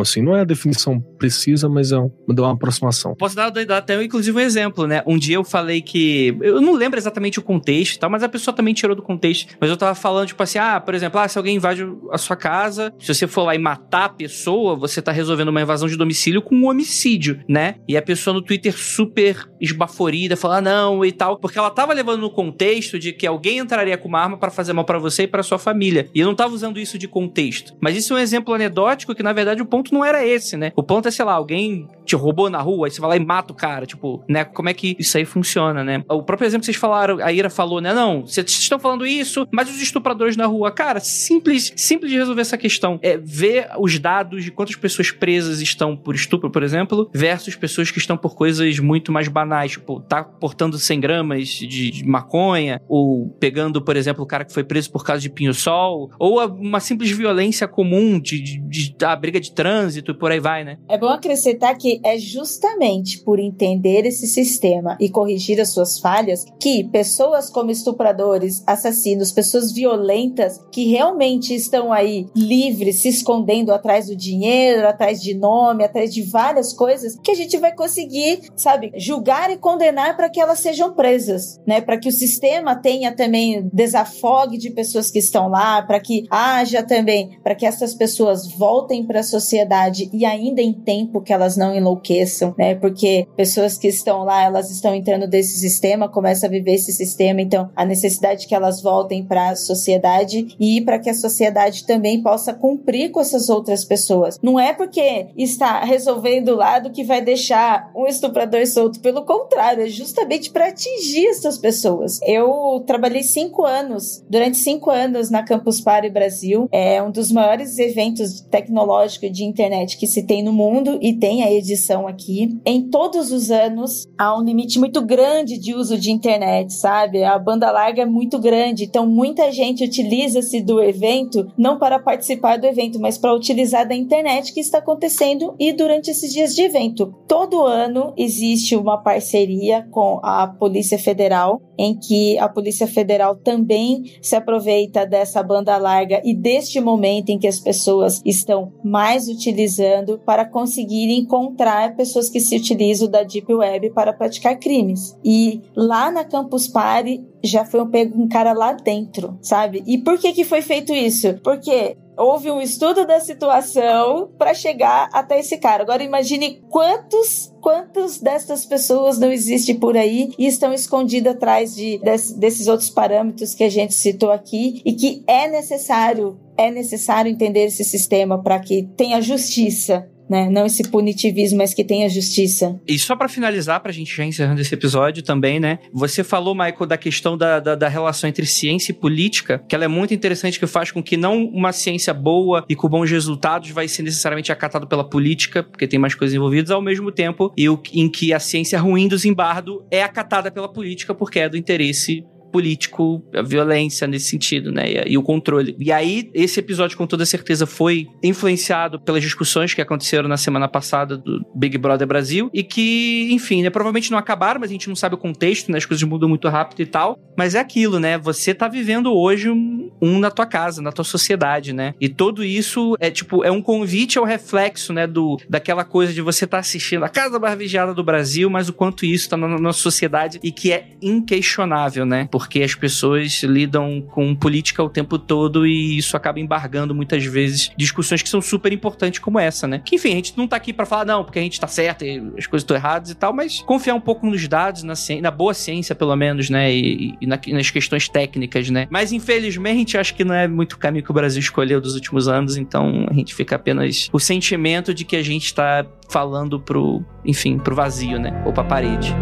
assim. Não é a definição precisa, mas é uma, uma aproximação. Posso dar, dar até, inclusive, um exemplo, né? Um dia eu falei que. Eu não lembro exatamente o contexto e tal, mas a pessoa também tirou do contexto Mas eu tava falando, tipo assim, ah, por exemplo, ah, se alguém invade a sua casa, se você for lá e matar a pessoa, você tá resolvendo uma invasão de domicílio com um homicídio, né? E a pessoa no Twitter super esbaforida, falar ah, não e tal, porque ela tava levando no contexto de que alguém entraria com uma arma para fazer mal para você e para sua família. E eu não tava usando isso de contexto. Mas isso é um exemplo anedótico que, na verdade, o ponto não era esse, né? O ponto é, sei lá, alguém te roubou na rua, aí você vai lá e mata o cara, tipo, né? Como é que isso aí funciona, né? O próprio exemplo que vocês falaram, a Ira falou, né? Não, vocês estão falando isso, mas os estupradores na rua, cara, simples, simples de resolver essa questão. É ver os dados de quantas pessoas presas estão por estupro, por exemplo, versus pessoas que estão por coisas muito mais banais, tipo, tá portando 100 gramas de, de maconha, ou pegando, por exemplo, o cara que foi preso por causa de pinho-sol, ou uma simples violência comum de, de, de, a briga de trânsito e por aí vai, né? É bom acrescentar que é justamente por entender esse sistema e corrigir as suas falhas que pessoas como estupradores, assassinos, pessoas violentas que realmente estão aí livres, se escondendo atrás do dinheiro, atrás de nome, atrás de várias coisas, que a gente vai conseguir, sabe, julgar e condenar para que elas sejam presas, né? Para que o sistema tenha também desafogue de pessoas que estão lá, para que haja também, para que essas pessoas voltem para a sociedade e ainda em tempo que elas não enlouqueçam, né? Porque pessoas que estão lá, elas estão entrando desse sistema, começam a viver esse sistema, então a necessidade que elas voltem para a sociedade e para que a sociedade também possa cumprir com essas outras pessoas. Não é porque está resolvendo o lado que vai deixar um estuprador solto, pelo contrário, é justamente para atingir essas pessoas. Eu trabalhei cinco anos, durante cinco anos na Campus Party Brasil, é um dos maiores eventos tecnológicos de internet que se tem no mundo e tem a edição aqui. Em todos os anos há um limite muito grande de uso de internet, sabe? A banda larga é muito grande, então muita gente utiliza-se do evento não para participar do evento, mas para utilizar da internet que está acontecendo e durante esses dias de evento. Todo ano existe uma parceria com a Polícia Federal, em que a Polícia Federal também se aproveita dessa banda larga e deste momento em que as pessoas estão mais utilizando para conseguir encontrar pessoas que se utilizam da Deep Web para praticar crimes. E lá na Campus Party já foi um pego um cara lá dentro, sabe? E por que que foi feito isso? Porque houve um estudo da situação para chegar até esse cara. Agora imagine quantos quantos dessas pessoas não existem por aí e estão escondidas atrás de, desses outros parâmetros que a gente citou aqui e que é necessário é necessário entender esse sistema para que tenha justiça né? Não esse punitivismo, mas que tenha justiça. E só para finalizar, pra gente já encerrando esse episódio também, né? Você falou, Michael, da questão da, da, da, relação entre ciência e política, que ela é muito interessante, que faz com que não uma ciência boa e com bons resultados vai ser necessariamente acatado pela política, porque tem mais coisas envolvidas, ao mesmo tempo e o, em que a ciência ruim do Zimbardo é acatada pela política porque é do interesse político, a violência nesse sentido, né? E, e, o controle. E aí, esse episódio, com toda certeza, foi influenciado pelas discussões que aconteceram na semana passada do Big Brother Brasil e que, enfim, né? Provavelmente não acabaram, mas a gente não sabe o contexto, né? As coisas mudam muito rápido e tal. Mas é aquilo, né? Você tá vivendo hoje um, um na tua casa, na tua sociedade, né? E tudo isso é tipo, é um convite ao reflexo, né? Do, daquela coisa de você tá assistindo a Casa Mais Vigiada do Brasil, mas o quanto isso tá na nossa sociedade e que é inquestionável, né? Por porque as pessoas lidam com política o tempo todo e isso acaba embargando muitas vezes discussões que são super importantes como essa, né? Que enfim, a gente não tá aqui para falar não, porque a gente tá certo e as coisas estão erradas e tal, mas confiar um pouco nos dados, na, ciência, na boa ciência pelo menos, né? E, e na, nas questões técnicas, né? Mas infelizmente acho que não é muito o caminho que o Brasil escolheu dos últimos anos, então a gente fica apenas o sentimento de que a gente tá falando pro, enfim, pro vazio, né? Ou pra parede.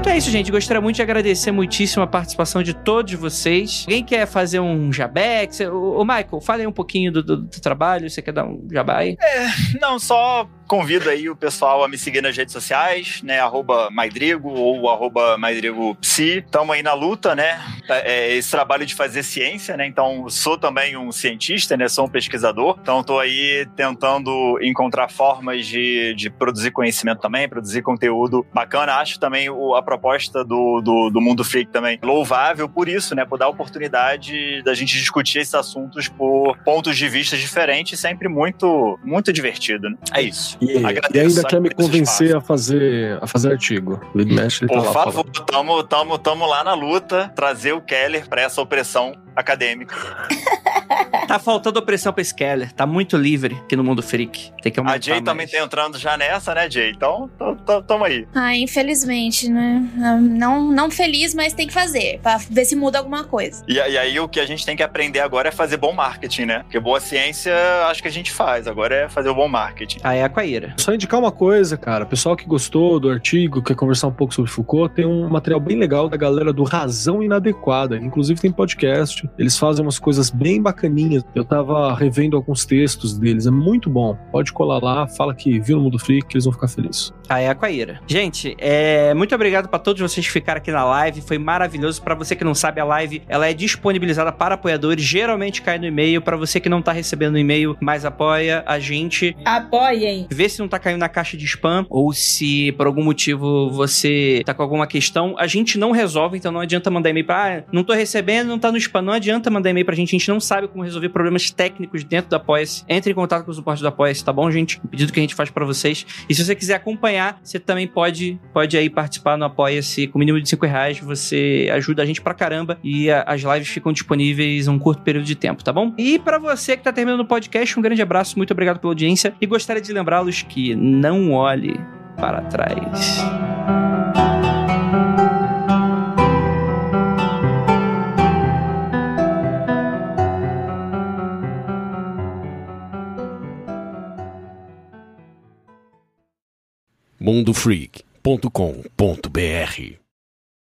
Então é isso, gente. Gostaria muito de agradecer muitíssimo a participação de todos vocês. Alguém quer fazer um jabex? Ô, Michael, fale aí um pouquinho do, do, do trabalho. Você quer dar um jabá aí? É, não, só convido aí o pessoal a me seguir nas redes sociais, né? Arroba Maidrigo ou arroba Maidrigo Psi. Estamos aí na luta, né? É, é, esse trabalho de fazer ciência, né? Então, sou também um cientista, né? Sou um pesquisador. Então, estou aí tentando encontrar formas de, de produzir conhecimento também, produzir conteúdo bacana. Acho também o, a proposta do, do, do Mundo Freak também louvável por isso, né? Por dar a oportunidade da gente discutir esses assuntos por pontos de vista diferentes, sempre muito, muito divertido, né? É isso. E, Agradeço e ainda quer me convencer a fazer, a fazer artigo. Lead Mestre tá Por lá favor, tamo, tamo, tamo lá na luta, trazer o Keller pra essa opressão acadêmica. Tá faltando opressão pra Skeller. Tá muito livre aqui no mundo freak. Tem que aumentar A Jay também mais. tá entrando já nessa, né, Jay? Então, tamo aí. Ah, infelizmente, né? Não, não feliz, mas tem que fazer, pra ver se muda alguma coisa. E, e aí o que a gente tem que aprender agora é fazer bom marketing, né? Porque boa ciência acho que a gente faz, agora é fazer o bom marketing. Ah, é a Quaíra. Só indicar uma coisa, cara. Pessoal que gostou do artigo, quer conversar um pouco sobre Foucault, tem um material bem legal da galera do Razão Inadequada. Inclusive tem podcast. Eles fazem umas coisas bem bacaninhas. Eu tava revendo alguns textos deles. É muito bom. Pode colar lá, fala que viu no Mundo Freak, que eles vão ficar felizes. Ah, é a Quaíra. Gente, é... muito obrigado pra todos vocês que ficaram aqui na live. Foi maravilhoso. Pra você que não sabe, a live ela é disponibilizada para apoiadores. Geralmente cai no e-mail. Pra você que não tá recebendo e-mail, mas apoia a gente. Apoiem. Vê se não tá caindo na caixa de spam ou se por algum motivo você tá com alguma questão. A gente não resolve, então não adianta mandar e-mail pra. Ah, não tô recebendo, não tá no spam. Não adianta mandar e-mail pra gente. A gente não sabe como resolver problemas técnicos dentro do Apoia-se. Entre em contato com o suporte do Apoia-se, tá bom, gente? Um pedido que a gente faz pra vocês. E se você quiser acompanhar, você também pode, pode aí participar no Apoia-se com o mínimo de 5 reais. Você ajuda a gente pra caramba e a- as lives ficam disponíveis um curto período de tempo, tá bom? E pra você que tá terminando o podcast, um grande abraço, muito obrigado pela audiência e gostaria de lembrá-los que não olhe para trás. mundofreak.com.br